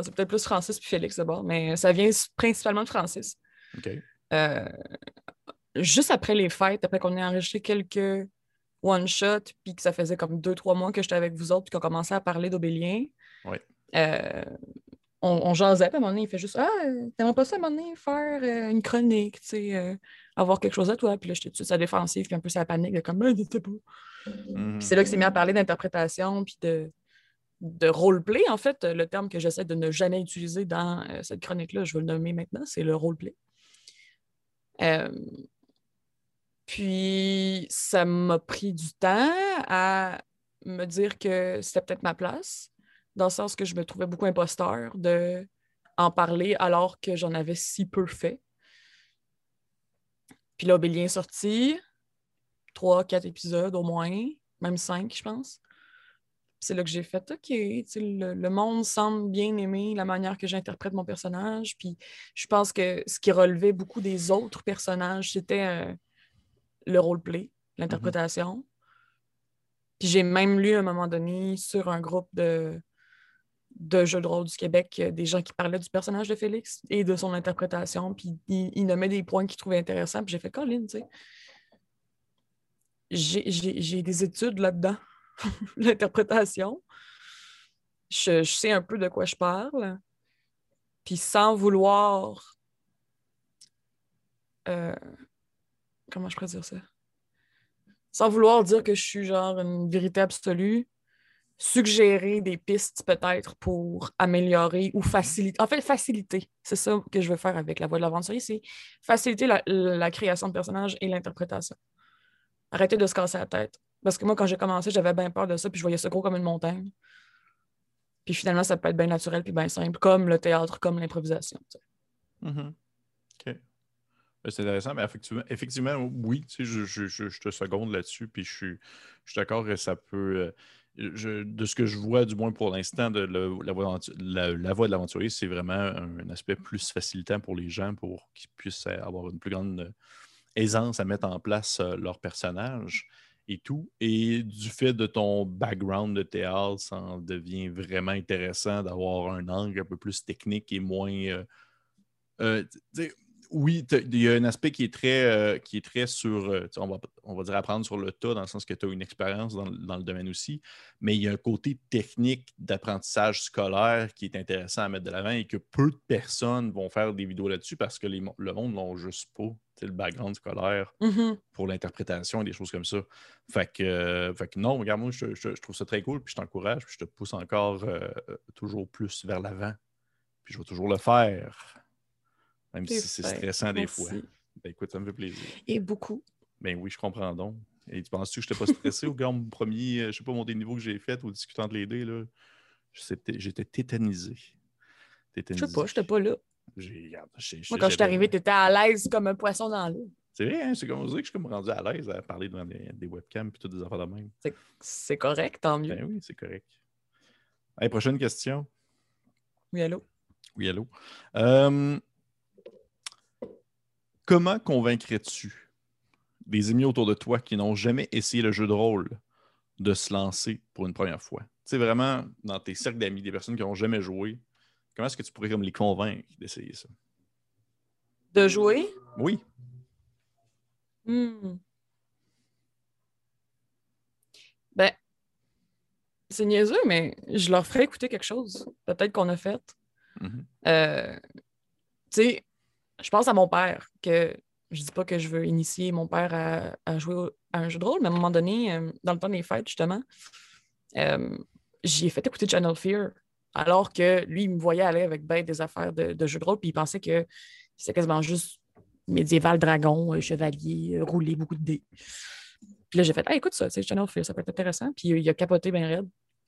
C'est peut-être plus Francis puis Félix d'abord, mais ça vient principalement de Francis. OK. Euh, juste après les fêtes, après qu'on ait enregistré quelques one-shots, puis que ça faisait comme deux, trois mois que j'étais avec vous autres, puis qu'on commençait à parler d'Aubélien, Ouais. euh, on, on jasait, puis à un moment donné, il fait juste Ah, t'aimerais pas ça à un moment donné faire euh, une chronique, tu sais, euh, avoir quelque chose à toi? Puis là, j'étais tout de suite à la défensive, puis un peu la panique, de comme, ben, je sais pas. Mhm. Puis c'est là que c'est mis à parler d'interprétation, puis de, de roleplay, en fait, le terme que j'essaie de ne jamais utiliser dans euh, cette chronique-là, je vais le nommer maintenant, c'est le roleplay. Puis ça m'a pris du temps à me dire que c'était peut-être ma place, dans le sens que je me trouvais beaucoup imposteur de en parler alors que j'en avais si peu fait. Puis là, Obélien est sorti, trois, quatre épisodes au moins, même cinq, je pense. Puis C'est là que j'ai fait OK, le, le monde semble bien aimer la manière que j'interprète mon personnage. Puis je pense que ce qui relevait beaucoup des autres personnages, c'était euh, le roleplay, l'interprétation. Puis j'ai même lu à un moment donné sur un groupe de, de jeux de rôle du Québec euh, des gens qui parlaient du personnage de Félix et de son interprétation. Puis ils, ils nommaient des points qu'ils trouvaient intéressants. Puis j'ai fait Colin, tu sais. J'ai des études là-dedans, l'interprétation. Je, je sais un peu de quoi je parle. Puis sans vouloir. euh, comment je pourrais dire ça? Sans vouloir dire que je suis genre une vérité absolue, suggérer des pistes peut-être pour améliorer ou faciliter. En fait, faciliter. C'est ça que je veux faire avec la voix de l'aventurier, c'est faciliter la, la création de personnages et l'interprétation. Arrêter de se casser la tête. Parce que moi, quand j'ai commencé, j'avais bien peur de ça, puis je voyais ça gros comme une montagne. Puis finalement, ça peut être bien naturel puis bien simple, comme le théâtre, comme l'improvisation. Mhm. OK. Ben, C'est intéressant, mais effectivement, effectivement oui, tu sais, je, je- je- je te seconde là-dessus, puis je suis, je suis d'accord que ça peut. euh, de ce que je vois, du moins pour l'instant, de la, voie de l'aventurier, c'est vraiment un, aspect plus facilitant pour les gens pour qu'ils puissent avoir une plus grande euh, aisance à mettre en place euh, leur personnage et tout. Et du fait de ton background de théâtre, ça en devient vraiment intéressant d'avoir un angle un peu plus technique et moins. euh, euh, oui, il y a un aspect qui est très, euh, qui est très sur, euh, on, va, on va dire apprendre sur le tas, dans le sens que tu as une expérience dans, le- dans le domaine aussi, mais il y a un côté technique d'apprentissage scolaire qui est intéressant à mettre de l'avant et que peu de personnes vont faire des vidéos là-dessus parce que les le monde n'ont juste pas le background scolaire Mhm. pour l'interprétation et des choses comme ça. Fait que, euh, fait que non, regarde, moi, je, je- je trouve ça très cool, puis je t'encourage, puis je te pousse encore toujours plus vers l'avant. Puis je vais toujours le faire, même si c'est stressant des Merci. fois. Ben écoute, ça me fait plaisir. Et beaucoup. Ben oui, je comprends donc. Et tu penses-tu que je n'étais pas stressé au gars, mon premier, euh, je sais pas, mon des niveaux que j'ai fait ou discutant de l'aider, là? J'étais j'étais tétanisé. Je Tétanisé. sais pas, j'étais pas là. Moi, quand je suis j'avais- arrivée, t'étais à l'aise comme un poisson dans l'eau. C'est vrai, hein? c'est comme dirait que je suis comme rendu à l'aise à parler devant des, des webcams et toutes des affaires de même. C'est correct, tant mieux. Ben oui, c'est correct. Allez, prochaine question. Oui, allô? Oui, allô? Euh, comment convaincrais-tu des amis autour de toi qui n'ont jamais essayé le jeu de rôle de se lancer pour une première fois? Tu sais, vraiment, dans tes cercles d'amis, des personnes qui n'ont jamais joué, comment est-ce que tu pourrais comme les convaincre d'essayer ça? De jouer? Oui. Hmm. Ben, c'est niaiseux, mais je leur ferais écouter quelque chose. Peut-être qu'on a fait. Mhm. Euh, tu sais, je pense à mon père, que je dis pas que je veux initier mon père à, à jouer au- à un jeu de rôle, mais à un moment donné, euh, dans le temps des fêtes, justement, euh, j'y ai fait écouter Channel Fear, alors que lui, il me voyait aller avec ben des affaires de, de jeux de rôle, puis il pensait que c'était quasiment juste médiéval, dragon, euh, chevalier, rouler beaucoup de dés. Puis là, j'ai fait, ah, écoute ça, c'est Channel Fear, ça peut être intéressant. Puis il a capoté bien raide.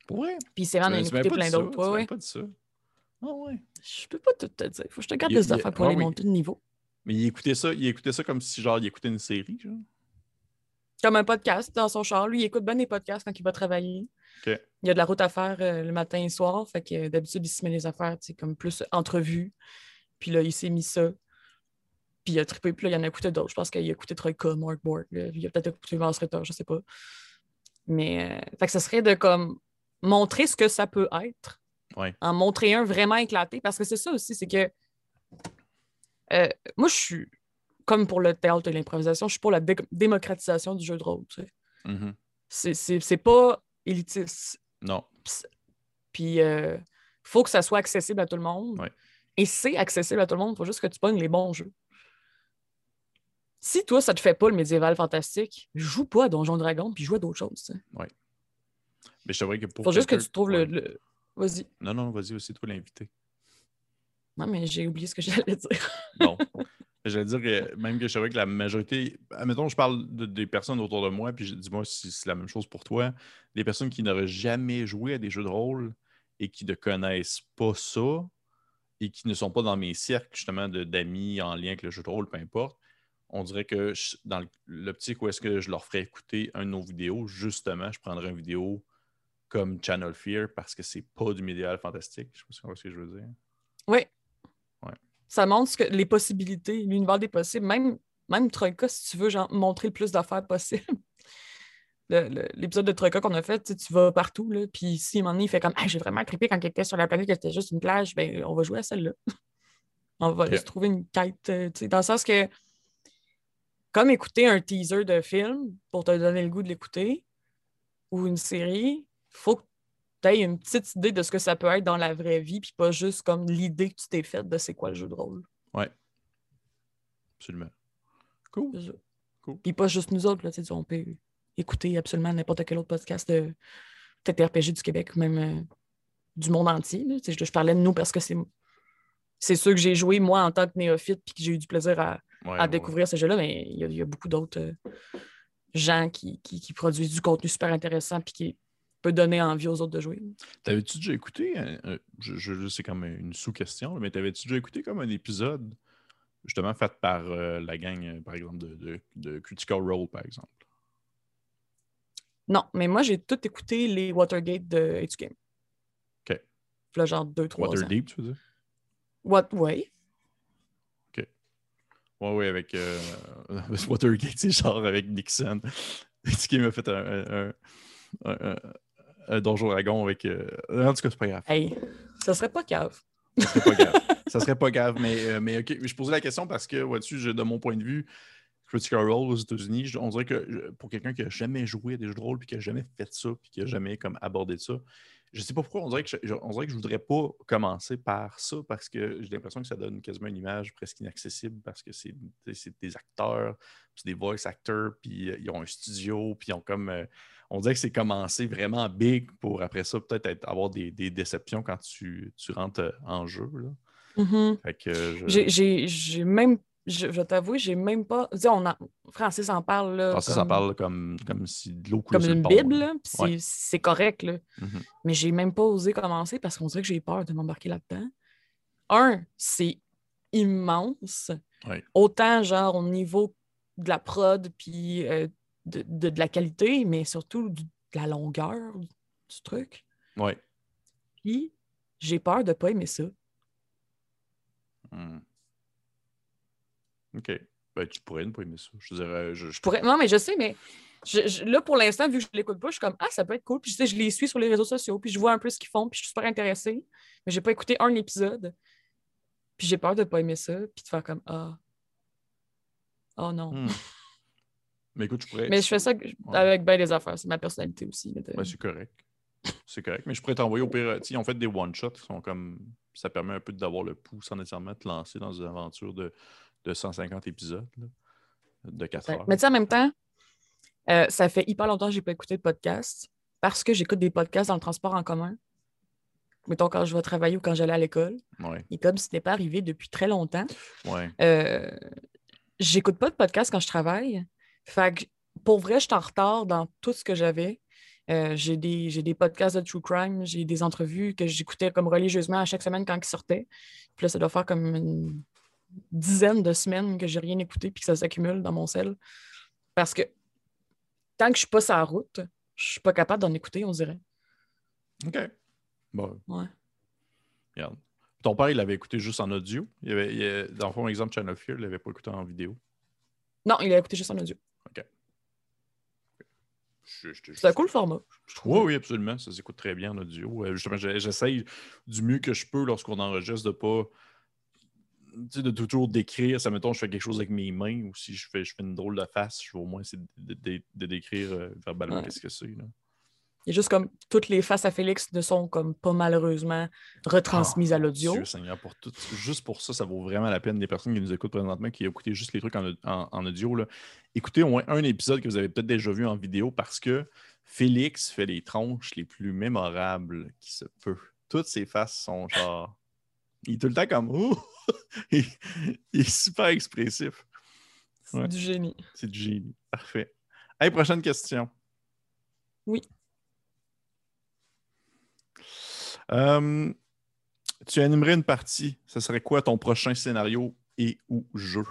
Vrai? Puis il s'est rendu écouter plein d'autres. Ouais, ouais. pas dit ça. Ah ouais. Je peux pas tout te dire. Faut que je te garde Il- des il- affaires pour ah les oui. monter de niveau. Mais il écoutait ça, il écoutait ça comme si genre il écoutait une série, genre. Comme un podcast dans son char. Lui, il écoute bien des podcasts quand il va travailler. Il y a de la route à faire euh, le matin et le soir. Fait que euh, d'habitude, il se met les affaires, tu comme plus entrevue. Puis là, il s'est mis ça. Puis il a trippé. Puis là, il en a écouté d'autres. Je pense qu'il a écouté Troika, Mark Borg. Il a peut-être écouté Vance Ritter, je sais pas. Mais euh, fait que ce serait de comme montrer ce que ça peut être. Ouais. En montrer un vraiment éclaté. Parce que c'est ça aussi, c'est que euh, moi, je suis, comme pour le théâtre et l'improvisation, je suis pour la dé- démocratisation du jeu de rôle. tu sais. Mhm. C'est- pas élitiste. Non. Puis, il faut que ça soit accessible à tout le monde. Ouais. Et c'est accessible à tout le monde. Il faut juste que tu pognes les bons jeux. Si toi, ça te fait pas le médiéval fantastique, joue pas à Donjon Dragon puis joue à d'autres choses. Il Mais je que pour. faut juste que tu trouves ouais. le. le- Vas-y. Non, non, vas-y aussi, toi l'invité. Non, mais j'ai oublié ce que j'allais dire. Bon. J'allais dire que même que je savais que la majorité. Admettons, je parle de- des personnes autour de moi, puis dis-moi si c'est la même chose pour toi. Des personnes qui n'auraient jamais joué à des jeux de rôle et qui ne connaissent pas ça et qui ne sont pas dans mes cercles, justement, d'amis en lien avec le jeu de rôle, peu importe. On dirait que je- dans l'optique où est-ce que je leur ferais écouter un de nos vidéos, justement, je prendrais une vidéo comme Channel Fear parce que c'est pas du médiéval fantastique. Je sais pas ce que je veux dire. Oui. Ouais. Ça montre ce que, les possibilités, l'univers des possibles. Même, même Troika, si tu veux genre, montrer le plus d'affaires possible. Le- le- L'épisode de Troika qu'on a fait, tu vas partout. Là, puis si à un moment donné, il fait comme Ah, j'ai vraiment trippé quand il était sur la planète, que c'était juste une plage, ben, on va jouer à celle-là. on va juste trouver une quête. euh, tu sais, dans le sens que, comme écouter un teaser de film pour te donner le goût de l'écouter, ou une série, faut que tu aies une petite idée de ce que ça peut être dans la vraie vie, puis pas juste comme l'idée que tu t'es faite de c'est quoi le jeu de rôle. Absolument. Cool. Cool. Puis pas juste nous autres, là, tu sais, on peut écouter absolument n'importe quel autre podcast de TTRPG du Québec, ou même euh, du monde entier. là. Je, je parlais de nous parce que c'est c'est ceux que j'ai joué moi en tant que néophyte puis que j'ai eu du plaisir à, Ouais, à ouais, découvrir ce jeu-là, mais il y, a- il y a beaucoup d'autres euh, gens qui, qui- qui produisent du contenu super intéressant puis qui peut donner envie aux autres de jouer. T'avais-tu déjà écouté, un- un- je, je- c'est comme une sous-question, mais t'avais-tu déjà écouté comme un épisode justement fait par euh, la gang, euh, par exemple, de, de, de Critical Role, par exemple? Non, mais moi, j'ai tout écouté les Watergate de H Game. OK. Là, genre deux, trois ans. Waterdeep, tu veux dire? What, ouais. Ouais, oui, avec euh, Watergate, c'est genre avec Nixon. Ce qui m'a fait un, un, un, un Donjon Dragon avec. Euh, en tout cas, c'est pas grave. Hey, ça serait pas grave. Ça serait pas grave. ça serait pas grave, mais, euh, mais ok. Je posais la question parce que, vois-tu, de mon point de vue, Critical Role aux États-Unis, on dirait que pour quelqu'un qui n'a jamais joué à des jeux de rôle, puis qui n'a jamais fait ça, puis qui n'a jamais comme abordé ça, je sais pas pourquoi, on dirait que je, on dirait que je voudrais pas commencer par ça parce que j'ai l'impression que ça donne quasiment une image presque inaccessible parce que c'est des acteurs, c'est des voice actors, puis euh, ils ont un studio, puis ils ont comme. Euh, on dirait que c'est commencé vraiment big pour après ça peut-être avoir des, déceptions quand tu, rentres euh, en jeu. Mm-hmm. J'ai même je, je t'avoue, j'ai même pas. on a... Francis en parle. Là, Francis comme... en parle comme, comme si de l'eau coulait Comme une Bible, c'est correct. Là. Mm-hmm. Mais j'ai même pas osé commencer parce qu'on dirait que j'ai peur de m'embarquer là-dedans. Un, c'est immense. Autant, genre, au niveau de la prod puis euh, de, de, la qualité, mais surtout de la longueur du truc. Oui. Puis, j'ai peur de pas aimer ça. Mm. OK. Ben, tu pourrais ne pas aimer ça. Je dirais. Je, pourrais... Non, mais je sais, mais là, pour l'instant, vu que je ne l'écoute pas, je suis comme Ah, ça peut être cool. Puis je, sais, je les suis sur les réseaux sociaux, puis je vois un peu ce qu'ils font, puis je suis super intéressée. Mais je n'ai pas écouté un épisode. Puis j'ai peur de ne pas aimer ça, puis de faire comme Ah. Oh non. Hmm. Mais écoute, je pourrais. Mais je fais ça avec bien des affaires. C'est ma personnalité aussi. Ben, c'est correct. C'est correct. Mais je pourrais t'envoyer au pire. Ils ont fait des one-shots qui sont comme. Ça permet un peu d'avoir le pouls sans nécessairement te lancer dans une aventure de de 150 épisodes de 4 heures. Mais tu sais, en même temps, euh, ça fait hyper longtemps que je n'ai pas écouté de podcast parce que j'écoute des podcasts dans le transport en commun. Mettons quand je vais travailler ou quand j'allais à l'école. Et comme ce n'est pas arrivé depuis très longtemps, ouais. euh, j'écoute pas de podcast quand je travaille. Fait que pour vrai, je suis en retard dans tout ce que j'avais. Euh, j'ai des, des, podcasts de true crime, j'ai des entrevues que j'écoutais comme religieusement à chaque semaine quand ils sortaient. Puis là, ça doit faire comme une dizaines de semaines que j'ai rien écouté puis que ça s'accumule dans mon sel. Parce que tant que je suis pas sur la route, je suis pas capable d'en écouter, on dirait. OK. Bon. Ouais. Regarde. Ton père, il l'avait écouté juste en audio. Il avait, dans le fond, exemple, Channel Fear, il l'avait pas écouté en vidéo. Non, il l'a écouté juste en audio. C'est un cool format. Oui, oui, absolument. Ça s'écoute très bien en audio. Euh, justement, j'essaye du mieux que je peux lorsqu'on enregistre de pas de toujours décrire, ça mettons, je fais quelque chose avec mes mains ou si je fais, je fais une drôle de face, je vais au moins essayer de, décrire euh, verbalement qu'est-ce que c'est. A juste comme toutes les faces à Félix ne sont comme pas malheureusement retransmises à ah, l'audio. pour juste pour ça, ça vaut vraiment la peine des personnes qui nous écoutent présentement, qui écoutent juste les trucs en, audio. Là. Écoutez au moins un épisode que vous avez peut-être déjà vu en vidéo parce que Félix fait les tronches les plus mémorables qui se peut. Toutes ses faces sont genre. Il est tout le temps comme. il, est super expressif. C'est du génie. C'est du génie. Parfait. Allez, prochaine question. Oui. Euh, tu animerais une partie. Ce serait quoi ton prochain scénario et ou jeu?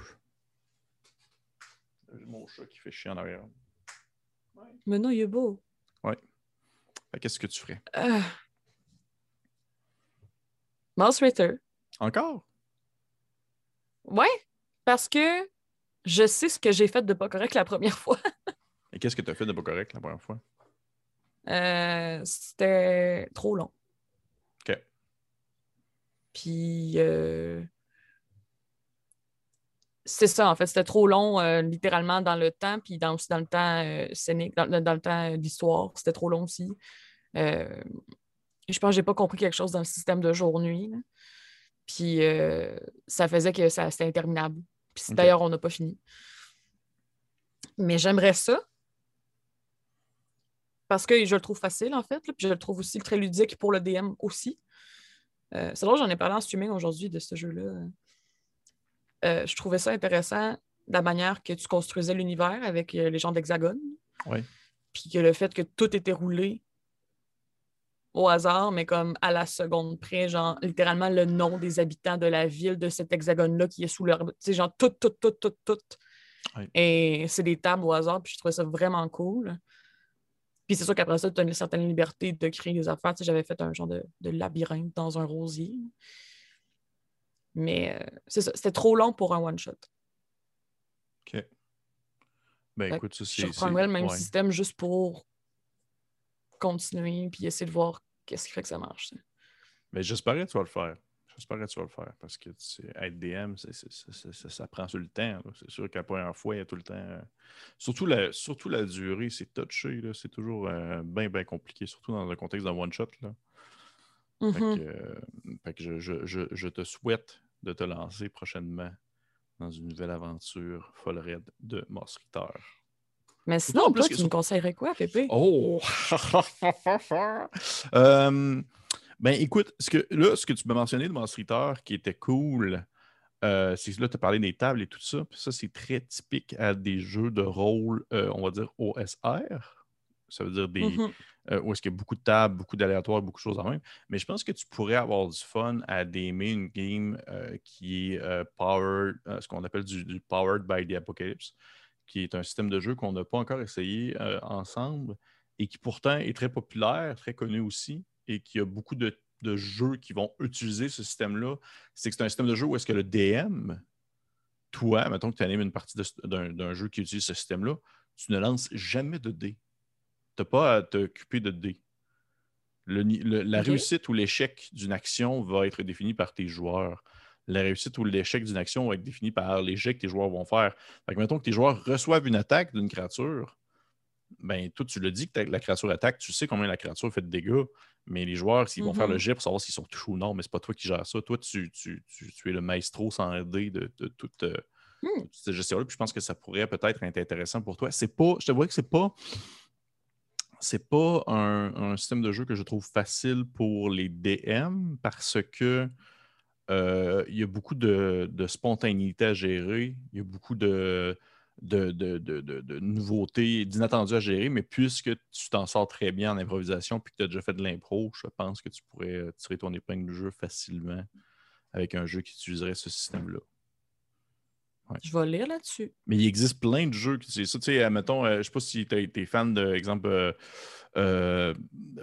Mon chat qui fait chier en arrière. Mais non, il est beau. Ouais. Qu'est-ce que tu ferais? Euh... Mouse Ritter. Encore? Ouais, parce que je sais ce que j'ai fait de pas correct la première fois. Et qu'est-ce que tu as fait de pas correct la première fois? Euh, c'était trop long. OK. Puis, euh, c'est ça, en fait. C'était trop long, euh, littéralement, dans le temps, puis dans, aussi dans le temps scénique, dans, le temps d'histoire. C'était trop long aussi. je pense que j'ai pas compris quelque chose dans le système de jour-nuit. Puis ça faisait que ça, c'était interminable. Puis d'ailleurs, on n'a pas fini. Mais j'aimerais ça. Parce que je le trouve facile, en fait. puis je le trouve aussi très ludique pour le DM aussi. Euh, c'est drôle, j'en ai parlé en streaming aujourd'hui de ce jeu-là. Euh, je trouvais ça intéressant, la manière que tu construisais l'univers avec les gens d'Hexagone. Oui. Puis que le fait que tout était roulé au hasard, mais comme à la seconde près, genre littéralement le nom des habitants de la ville de cet hexagone-là qui est sous leur. Tu sais, genre tout, tout, tout, tout, tout. Et c'est des tables au hasard, puis je trouvais ça vraiment cool. Puis c'est sûr qu'après ça, tu as une certaine liberté de créer des affaires. Tu sais, j'avais fait un genre de, labyrinthe dans un rosier. Mais euh, c'est ça, c'était trop long pour un one-shot. OK. Ben Fait écoute, ça, Je reprendrais le même ouais. système juste pour continuer puis essayer de voir qu'est-ce qui fait que ça marche. Mais j'espérais que tu vas le faire. J'espérais que tu vas le faire parce que tu sais, être DM, ça, ça prend sur le temps. C'est sûr qu'à la première fois, il y a tout le temps. euh, Surtout, la, surtout la durée, c'est touché. C'est toujours bien, bien compliqué, surtout dans un contexte d'un one-shot. là. Fait que, euh, fait que je, je- je- je te souhaite de te lancer prochainement dans une nouvelle aventure folle raide de Moss Ritter. Mais sinon, plus toi, tu me conseillerais quoi, Pépé? Oh! Ben écoute, ce que, là, ce que tu m'as mentionné de Monster Eater qui était cool, euh, c'est que là, tu as parlé des tables et tout ça. Puis ça, c'est très typique à des jeux de rôle, euh, on va dire OSR. Ça veut dire des, Mhm. euh, où est-ce qu'il y a beaucoup de tables, beaucoup d'aléatoires, beaucoup de choses en même. Mais je pense que tu pourrais avoir du fun à aimer une game qui est powered, ce qu'on appelle du, du Powered by the Apocalypse, qui est un système de jeu qu'on n'a pas encore essayé ensemble et qui pourtant est très populaire, très connu aussi, et qui a beaucoup de, de jeux qui vont utiliser ce système-là. C'est que c'est un système de jeu où est-ce que le DM, toi, mettons que tu animes une partie d'un jeu qui utilise ce système-là, tu ne lances jamais de dés. Tu n'as pas à t'occuper de dés. Le ni- le- la réussite ou l'échec d'une action va être défini par tes joueurs. La réussite ou l'échec d'une action va être défini par l'échec que tes joueurs vont faire. Fait que mettons que tes joueurs reçoivent une attaque d'une créature, ben toi, tu le dis que la créature attaque, tu sais combien la créature fait de dégâts, mais les joueurs, s'ils vont faire le jet pour savoir s'ils sont touchés ou non, mais c'est pas toi qui gères ça. Toi, tu, tu- tu- tu es le maestro sans dé de, de toute, euh, Hmm. toute cette gestion-là. Puis je pense que ça pourrait peut-être être intéressant pour toi. C'est pas, je te vois que c'est pas. C'est pas un, un système de jeu que je trouve facile pour les DM parce que euh, il y a beaucoup de, de spontanéité à gérer, il y a beaucoup de, de, de- de- de- nouveautés, d'inattendus à gérer, mais puisque tu t'en sors très bien en improvisation puis que tu as déjà fait de l'impro, je pense que tu pourrais euh, tirer ton épingle du jeu facilement avec un jeu qui utiliserait ce système-là. Je vais lire là-dessus. Mais il existe plein de jeux qui c'est ça. Tu sais, admettons, euh, je sais pas si tu es fan de, exemple, euh, euh,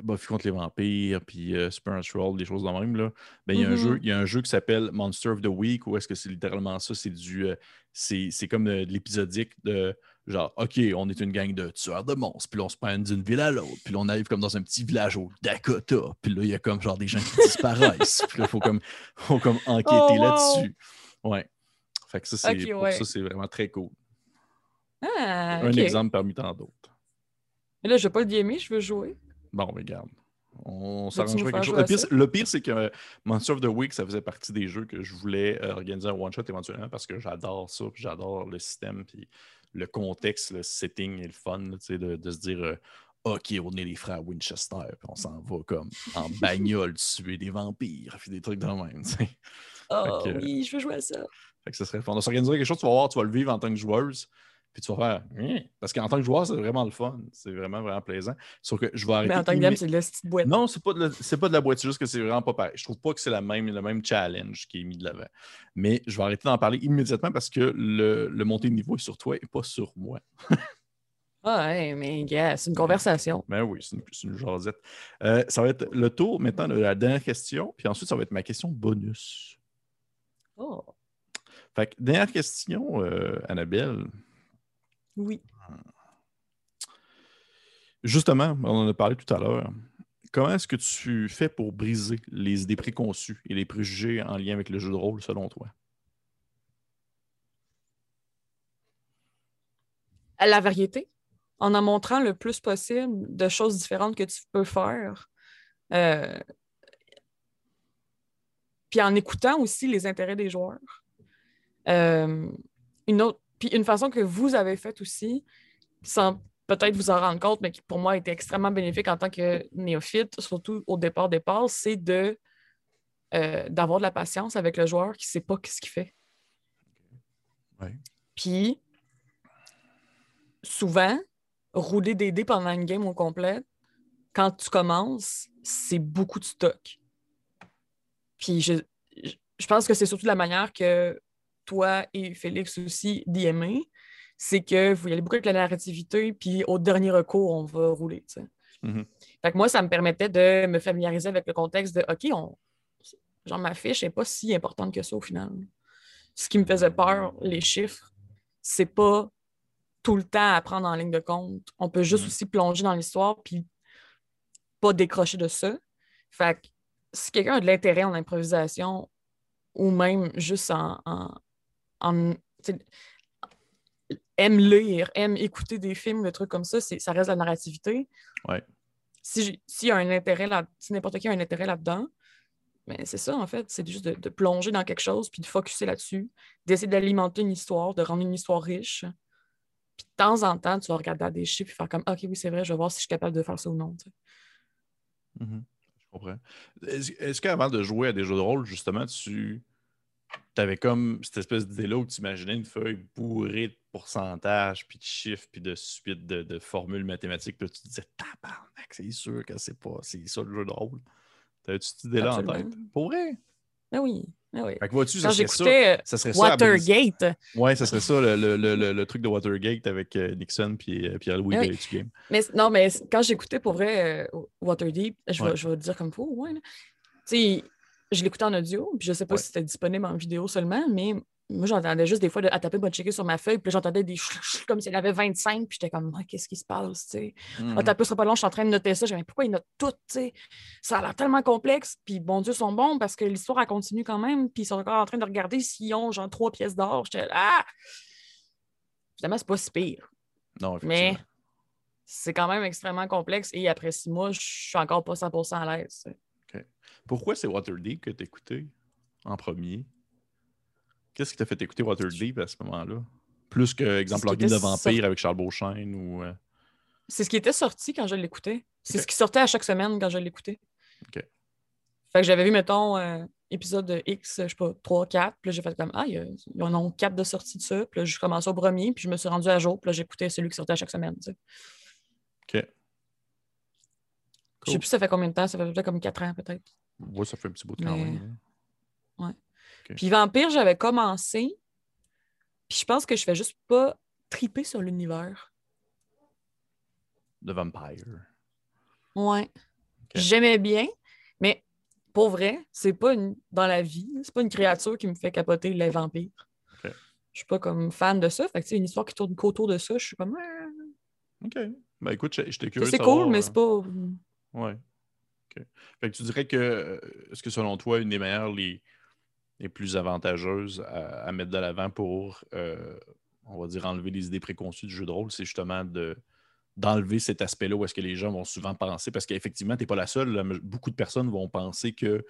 Buffy contre les vampires, puis euh, Supernatural, des choses de même. Là. Ben, il, y a un Mhm. jeu, il y a un jeu qui s'appelle Monster of the Week, où est-ce que c'est littéralement ça? C'est du. euh, c'est comme euh, de l'épisodique de genre, OK, on est une gang de tueurs de monstres, puis là, on se prend d'une ville à l'autre, puis là, on arrive comme dans un petit village au Dakota, puis là, il y a comme genre des gens qui disparaissent, puis là, il faut comme, faut comme enquêter Oh, wow! là-dessus. Ouais. Fait que ça, pour ouais. ça, c'est vraiment très cool. Ah, Un exemple parmi tant d'autres. Mais là, je vais pas le gamer, je veux jouer. Bon, mais regarde. On quelque chose. Le pire, le pire, c'est que Monster of the Week, ça faisait partie des jeux que je voulais euh, organiser un one-shot éventuellement parce que j'adore ça, puis j'adore le système, puis le contexte, le setting et le fun, là, tu sais, de, de se dire euh, OK, on est les frères Winchester, puis on s'en va comme en bagnole tuer des vampires, puis des trucs de même. Oh que- oui, je veux jouer à ça. Fait que ça serait fun. On va s'organiser quelque chose, tu vas voir, tu vas le vivre en tant que joueuse, puis tu vas faire Hein? Parce qu'en tant que joueur, c'est vraiment le fun. C'est vraiment, vraiment plaisant. Sauf que je vais arrêter. Mais en tant que dame, c'est de la petite boîte. Non, c'est pas, de la- c'est pas de la boîte, c'est juste que c'est vraiment pas pareil. Je trouve pas que c'est la même, le même challenge qui est mis de l'avant. Mais je vais arrêter d'en parler immédiatement parce que le, le montée de niveau est sur toi et pas sur moi. Ah, ouais, mais gars, c'est une conversation. Ben oui, c'est une, une jasette. Euh, ça va être le tour maintenant de la dernière question, puis ensuite, ça va être ma question bonus. Oh, Fait que, dernière question, euh, Annabelle. oui. Justement, on en a parlé tout à l'heure. Comment est-ce que tu fais pour briser les idées préconçues et les préjugés en lien avec le jeu de rôle, selon toi? À la variété, en en montrant le plus possible de choses différentes que tu peux faire. Euh, Puis en écoutant aussi les intérêts des joueurs. Euh, une autre, puis une façon que vous avez faite aussi, sans peut-être vous en rendre compte, mais qui pour moi a été extrêmement bénéfique en tant que néophyte, surtout au départ départ, c'est de euh, d'avoir de la patience avec le joueur qui ne sait pas ce qu'il fait. Ouais. Puis souvent, rouler des dés pendant une game au complet, quand tu commences, c'est beaucoup de stock. Puis je- je pense que c'est surtout la manière que toi et Félix aussi d'aimer, c'est que vous y allez beaucoup avec la narrativité, puis au dernier recours, on va rouler. Mhm. Fait que moi, ça me permettait de me familiariser avec le contexte de OK, on, genre ma fiche n'est pas si importante que ça au final. Ce qui me faisait peur, les chiffres, c'est pas tout le temps à prendre en ligne de compte. On peut juste Mhm. aussi plonger dans l'histoire puis pas décrocher de ça. Fait que si quelqu'un a de l'intérêt en improvisation ou même juste en, en, en- aime lire, aime écouter des films, des trucs comme ça, ça reste la narrativité. Ouais. Si, s'il y a un intérêt là, si n'importe qui a un intérêt là-dedans, mais c'est ça en fait, c'est juste de, de plonger dans quelque chose puis de focuser là-dessus, d'essayer d'alimenter une histoire, de rendre une histoire riche. Puis de temps en temps, tu vas regarder des chiffres et faire comme OK, oui, c'est vrai, je vais voir si je suis capable de faire ça ou non. Mhm. Je comprends. Est-ce est-ce qu'avant de jouer à des jeux de rôle, justement, tu avais comme cette espèce d'idée-là où tu imaginais une feuille bourrée de pourcentages, puis de chiffres, puis de suites de, de formules mathématiques, puis là, tu te disais, tabarnak, c'est sûr que c'est pas, c'est ça le jeu de rôle. T'avais-tu cette idée-là en tête? Pour vrai? Ah oui, ah oui. Fait que vois-tu, ça Quand serait ça. j'écoutais euh, Ça Watergate, Ouais, ça serait ça, le, le- le- le- le truc de Watergate avec euh, Nixon puis euh, Pierre-Louis Ah oui. de X-Game. Mais non, mais quand j'écoutais pour vrai euh, Waterdeep, je vais, Ouais. je vais te dire comme faux, ouais. Tu sais, je l'écoutais en audio, puis je sais pas Ouais. si c'était disponible en vidéo seulement, mais moi, j'entendais juste des fois de- à taper, checker sur ma feuille, puis j'entendais des chou- chou- comme s'il avait 25, puis j'étais comme, Ah, qu'est-ce qui se passe, tu sais? Ah, taper, sera pas long, je suis en train de noter ça. J'ai mais pourquoi ils notent tout, tu sais? Ça a l'air tellement complexe, puis bon Dieu, ils sont bons parce que l'histoire, elle continue quand même, puis ils sont encore en train de regarder s'ils ont, genre, trois pièces d'or. J'étais là, ah! Finalement, c'est pas si pire. Non, Mais c'est quand même extrêmement complexe et après six mois, je suis encore pas 100% à l'aise. Pourquoi c'est Waterdeep que tu écouté en premier? Qu'est-ce qui t'a fait écouter Waterdeep à ce moment-là? Plus que, exemple, l'organe de vampire sorti- avec Charles Beauchesne ou. euh, C'est ce qui était sorti quand je l'écoutais. C'est ce qui sortait à chaque semaine quand je l'écoutais. Ok. Fait que j'avais vu, mettons, euh, épisode X, je sais pas, 3, 4. Puis là, j'ai fait comme, ah, il y a- ils en ont 4 de sortie de ça. Puis là, je commençais au premier, puis je me suis rendu à jour. Puis là, j'écoutais celui qui sortait à chaque semaine. tu sais. OK. Je sais plus ça fait combien de temps. Ça fait peut-être comme 4 ans, peut-être. Ouais, ça fait un petit bout de quand Mais- hein. Puis Vampire, j'avais commencé. Puis je pense que je fais juste pas triper sur l'univers. De Vampire. Ouais. J'aimais bien, mais pour vrai, c'est pas une... dans la vie, c'est pas une créature qui me fait capoter les vampires. Ok. Je suis pas comme fan de ça. Fait que c'est une histoire qui tourne qu'autour de ça. Je suis comme. OK. Ben écoute, j'étais curieux. C'est cool, mais euh, c'est pas. Ouais. OK. Fait que tu dirais que, euh, est-ce que selon toi, une des meilleures, les, les plus avantageuses à, à mettre de l'avant pour, euh, on va dire, enlever les idées préconçues du jeu de rôle, c'est justement de d'enlever cet aspect-là où est-ce que les gens vont souvent penser, parce qu'effectivement, tu n'es pas la seule. beaucoup de personnes vont penser que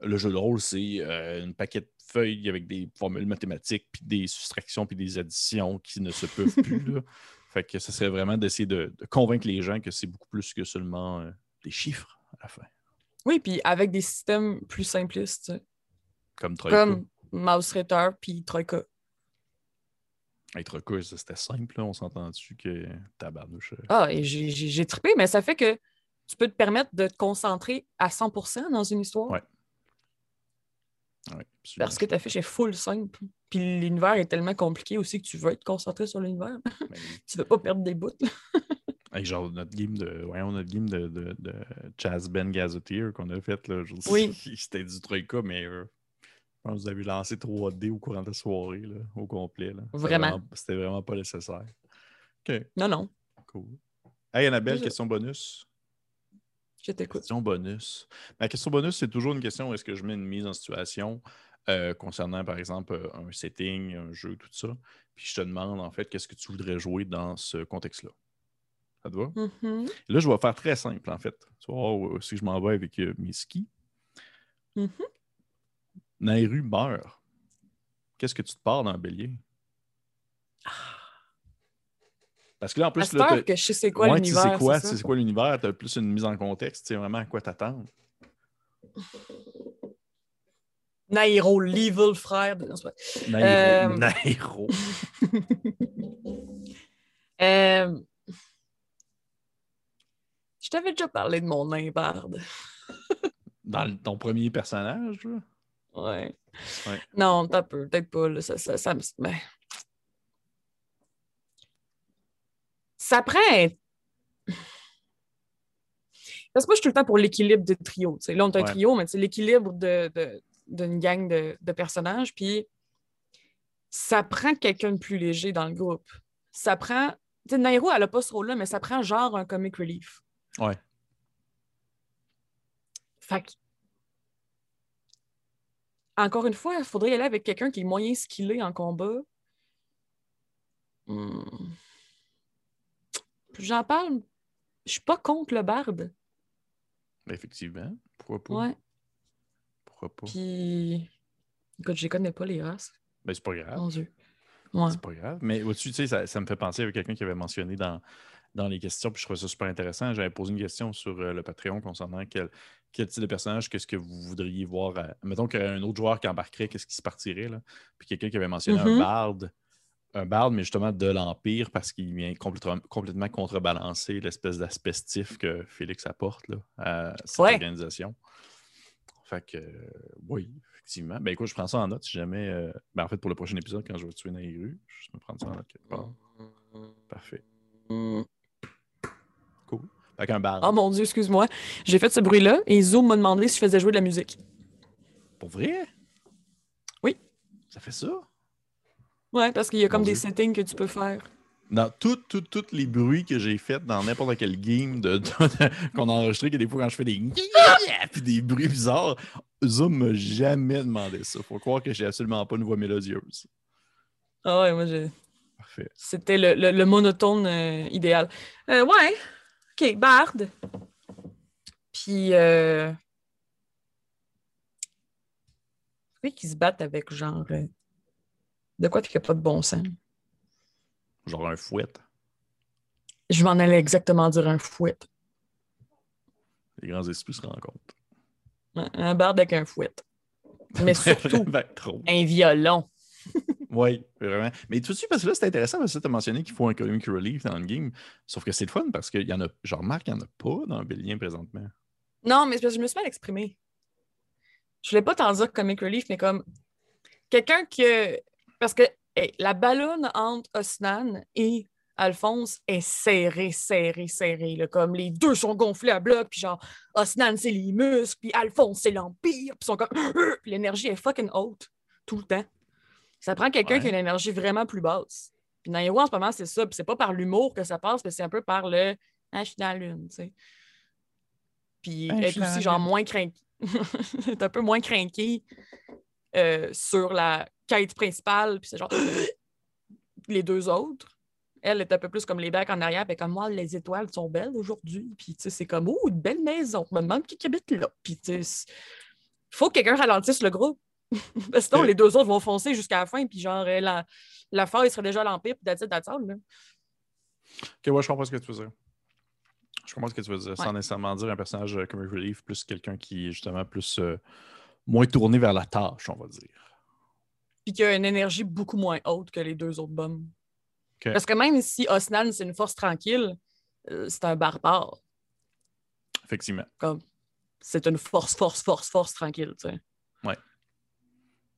le jeu de rôle, c'est euh, une paquet de feuilles avec des formules mathématiques, puis des soustractions, puis des additions qui ne se peuvent plus. là. Fait que ce serait vraiment d'essayer de, de convaincre les gens que c'est beaucoup plus que seulement euh, des chiffres à la fin. Oui, puis avec des systèmes plus simplistes, tu sais. Comme Troika. comme Mouse Ritter puis Troika. Hey, Troika, c'était simple, là. on s'entend dessus que tabarnouche. euh, Ah, et j'ai- trippé, mais ça fait que tu peux te permettre de te concentrer à 100% dans une histoire. Ouais. Parce que ta fiche est full simple. Puis l'univers est tellement compliqué aussi que tu veux être concentré sur l'univers. Ben, tu veux pas perdre des bouts. hey, genre notre game de. Voyons, notre game de, de, de Chaz Ben Gazetteer qu'on a fait là. je- Oui. C'était du Troika, mais euh, je pense que vous avez lancé 3D au courant de la soirée, là, au complet. là. Vraiment. C'était vraiment pas nécessaire. OK, Non, non, cool. Hey Annabelle, question bonus. je t'écoute. Question bonus. Ma question bonus, c'est toujours une question est-ce que je mets une mise en situation euh, concernant, par exemple, euh, un setting, un jeu, tout ça. Puis je te demande, en fait, qu'est-ce que tu voudrais jouer dans ce contexte-là? Ça te va? Mhm, Et là, je vais faire très simple, en fait. Tu où- si je m'en vais avec euh, mes skis. mhm. Nairu meurt. Qu'est-ce que tu te pars dans le bélier? Parce que là, en plus, là, que je sais quoi Ouais, tu sais l'univers. quoi, c'est tu ça? sais quoi l'univers, tu as plus une mise en contexte, tu sais vraiment à quoi t'attendre. Nairo, l'evil frère. de- c'est Nairo. Euh, Nairo. Euh, Je t'avais déjà parlé de mon nain barde. Dans ton premier personnage, là? Ouais. Ouais. Non, t'as peu, peut-être pas. là, ça, ça, ça me- ben. Ça prend. Parce que moi, je suis tout le temps pour l'équilibre de trio. Là, on est un Ouais. trio, mais c'est l'équilibre de, de- d'une gang de, de personnages. Puis ça prend quelqu'un de plus léger dans le groupe. Ça prend. Tu sais, Nairo, elle n'a pas ce rôle-là, mais ça prend genre un comic relief. Ouais. Fait que- Encore une fois, il faudrait y aller avec quelqu'un qui est moyen skillé en combat. Hmm. J'en parle, je suis pas contre le barde. Ben, effectivement. Pourquoi pas? Ouais. Pourquoi pas? Puis. Écoute, je les connais pas, les races. Ben, c'est pas grave. Mon Dieu. Ouais. C'est pas grave. Mais au-dessus, tu sais, ça, ça me fait penser à quelqu'un qui avait mentionné dans, dans les questions, puis je trouvais ça super intéressant. J'avais posé une question sur euh, le Patreon concernant quel, quel type de personnage, qu'est-ce que vous voudriez voir. à- Mettons qu'un autre joueur qui embarquerait, qu'est-ce qui se partirait, là? Puis quelqu'un qui avait mentionné un Mhm. barde. Un barde, mais justement de l'Empire, parce qu'il vient complètement, complètement contrebalancer l'espèce d'aspestif que Félix apporte là, à cette Ouais. organisation. Fait que, euh, oui, effectivement. Ben écoute, je prends ça en note si jamais. euh, ben, en fait, pour le prochain épisode, quand je vais tuer Nairu, je vais me prendre ça en note quelque part. Parfait. Cool. Qu'un barde. Oh mon Dieu, excuse-moi. J'ai fait ce bruit-là et Zoom m'a demandé si je faisais jouer de la musique. Pour vrai? Oui. Ça fait ça? Ouais, parce qu'il y a comme Mon des Dieu. settings que tu peux faire. Dans tous tout, tout les bruits que j'ai faits dans n'importe quel game de, de- qu'on a enregistré, que des fois quand je fais des puis des bruits bizarres, Zoom m'a jamais demandé ça. Faut croire que j'ai absolument pas une voix mélodieuse. Ah ouais, moi, j'ai- Parfait. c'était le, le- le monotone euh, idéal. Euh, ouais. OK, Bard. Puis, euh... oui, qui se battent avec genre. euh, De quoi qui n'a pas de bon sens? Genre un fouet. Je m'en allais exactement dire un fouet. Les grands esprits se rencontrent. Un, un Bard avec un fouet. Mais surtout, Ben, un violon. Oui, vraiment. Mais tout de suite, parce que là, c'est intéressant parce que tu as mentionné qu'il faut un comic relief dans le game. Sauf que c'est le fun parce qu'il y en a. Je remarque qu'il n'y en a pas dans Bélien présentement. Non, mais je me suis mal exprimée. Je voulais pas t'en dire comic relief, mais comme quelqu'un que. Parce que la ballonne entre Osnan et Alphonse est serrée, serrée, serrée. Comme les deux sont gonflés à bloc, puis genre Osnan, c'est les muscles, puis Alphonse, c'est l'Empire, puis sont comme. L'énergie est fucking haute tout le temps. Ça prend quelqu'un Ouais. qui a une énergie vraiment plus basse. Puis dans les en ce moment, c'est ça. Puis c'est pas par l'humour que ça passe, mais c'est un peu par le. Ah, je suis dans la lune, tu sais. Puis je être aussi genre moins craqué. un peu moins craqué euh, sur la quête principale. Puis c'est genre les deux autres. Elle est un peu plus comme les becs en arrière, puis comme moi, les étoiles sont belles aujourd'hui. Puis tu sais, c'est comme, oh, une belle maison. Je me demande qui habite là. Puis tu sais, faut que quelqu'un ralentisse le groupe. Parce que sinon, Euh. les deux autres vont foncer jusqu'à la fin, puis genre, euh, la, la phase serait déjà à l'Empire, puis that's it, that's all, là. Ok, ouais, je comprends ce que tu veux dire. Je comprends ce que tu veux dire, sans nécessairement dire un personnage euh, comme relief, plus quelqu'un qui est justement plus euh, moins tourné vers la tâche, on va dire. Puis qui a une énergie beaucoup moins haute que les deux autres bombes. Parce que même si Osnan, c'est une force tranquille, euh, c'est un barbare. Effectivement. Comme, c'est une force, force, force, force tranquille, tu sais.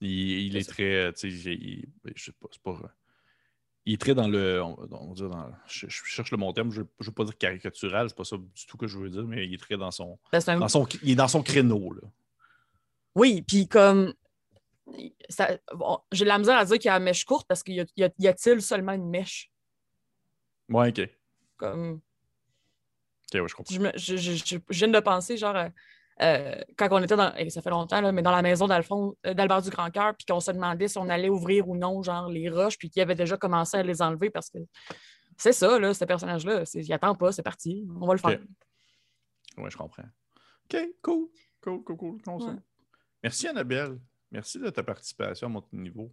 Il, est très, euh, il- ben, je sais pas, c'est pas. euh, Il est très dans le. On, on va dire dans, je, je cherche le bon terme, je ne veux pas dire caricatural, c'est pas ça du tout que je veux dire, mais il est très dans son. Ben, un- Dans son il est dans son créneau, là. Oui, puis comme. bon, J'ai de la misère à dire qu'il y a la mèche courte parce qu'il y a, a- a-t-il seulement une mèche? Ouais, ok. Comme, Ok, ouais, je comprends. je, me- je- je- je- je viens de penser, genre, euh, quand on était dans. et ça fait longtemps, là, mais dans la maison euh, d'Albert du Grand Cœur, puis qu'on se demandait si on allait ouvrir ou non, genre, les roches, puis qu'il avait déjà commencé à les enlever parce que c'est ça, là, ce personnage-là. Il attend pas, c'est parti. On va le faire. Ouais, je comprends. Ok, cool. Cool, cool, cool. Ouais. Merci, Annabelle. Merci de ta participation à mon niveau.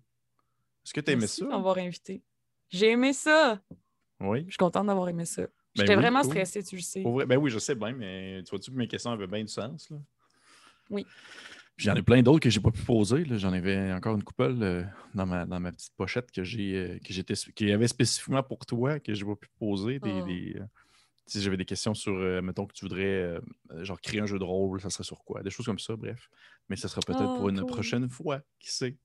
Est-ce que tu as aimé Merci ça? de m'avoir invité. J'ai aimé ça. Oui. Je suis contente d'avoir aimé ça. Ben J'étais oui, vraiment cool. stressée, tu le sais. Vrai- ben oui, je sais bien, mais tu vois-tu que mes questions avaient bien du sens? Là? Oui. J'en ai plein d'autres que j'ai pas pu poser. J'en avais encore une couple euh, dans, ma, dans ma petite pochette que j'ai euh, que j'étais qui avait spécifiquement pour toi que je n'ai pas pu poser. Des, Oh. des, euh, si j'avais des questions sur, mettons que tu voudrais genre créer un jeu de rôle, ça serait sur quoi? Des choses comme ça, bref. Mais ça sera peut-être Oh, pour une cool. prochaine fois, qui sait?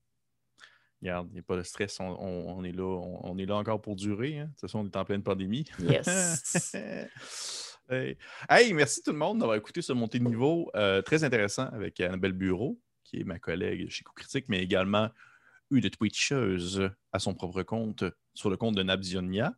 Regarde, il n'y a pas de stress, on, on- on est là, on, on est là encore pour durer. Hein? De toute façon, on est en pleine pandémie. Yes. hey. Hey, merci tout le monde d'avoir écouté ce montée de niveau euh, très intéressant avec Annabelle Bureau, qui est ma collègue chez Coup Critique, mais également une Twitcheuse à son propre compte sur le compte de Nabzionia.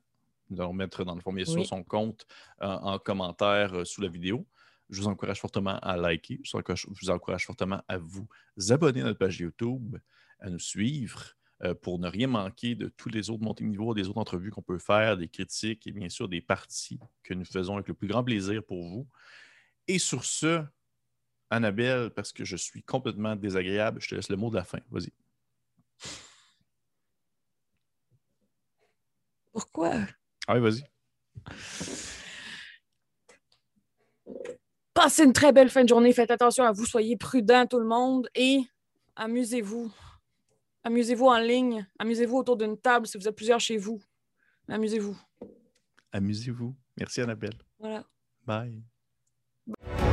Nous allons mettre dans le fond, bien sûr, Oui. son compte euh, en commentaire euh, sous la vidéo. Je vous encourage fortement à liker. Je vous encourage, je vous encourage fortement à vous abonner à notre page YouTube, à nous suivre euh, pour ne rien manquer de tous les autres montées de niveau, des autres entrevues qu'on peut faire, des critiques et bien sûr des parties que nous faisons avec le plus grand plaisir pour vous. Et sur ce, Annabelle, parce que je suis complètement désagréable, je te laisse le mot de la fin. Vas-y. Pourquoi? Ah oui, vas-y. Passez une très belle fin de journée. Faites attention à vous. Soyez prudents, tout le monde. Et amusez-vous. Amusez-vous en ligne. Amusez-vous autour d'une table si vous êtes plusieurs chez vous. Amusez-vous. Amusez-vous. Merci, Annabelle. Voilà. Bye. Bye.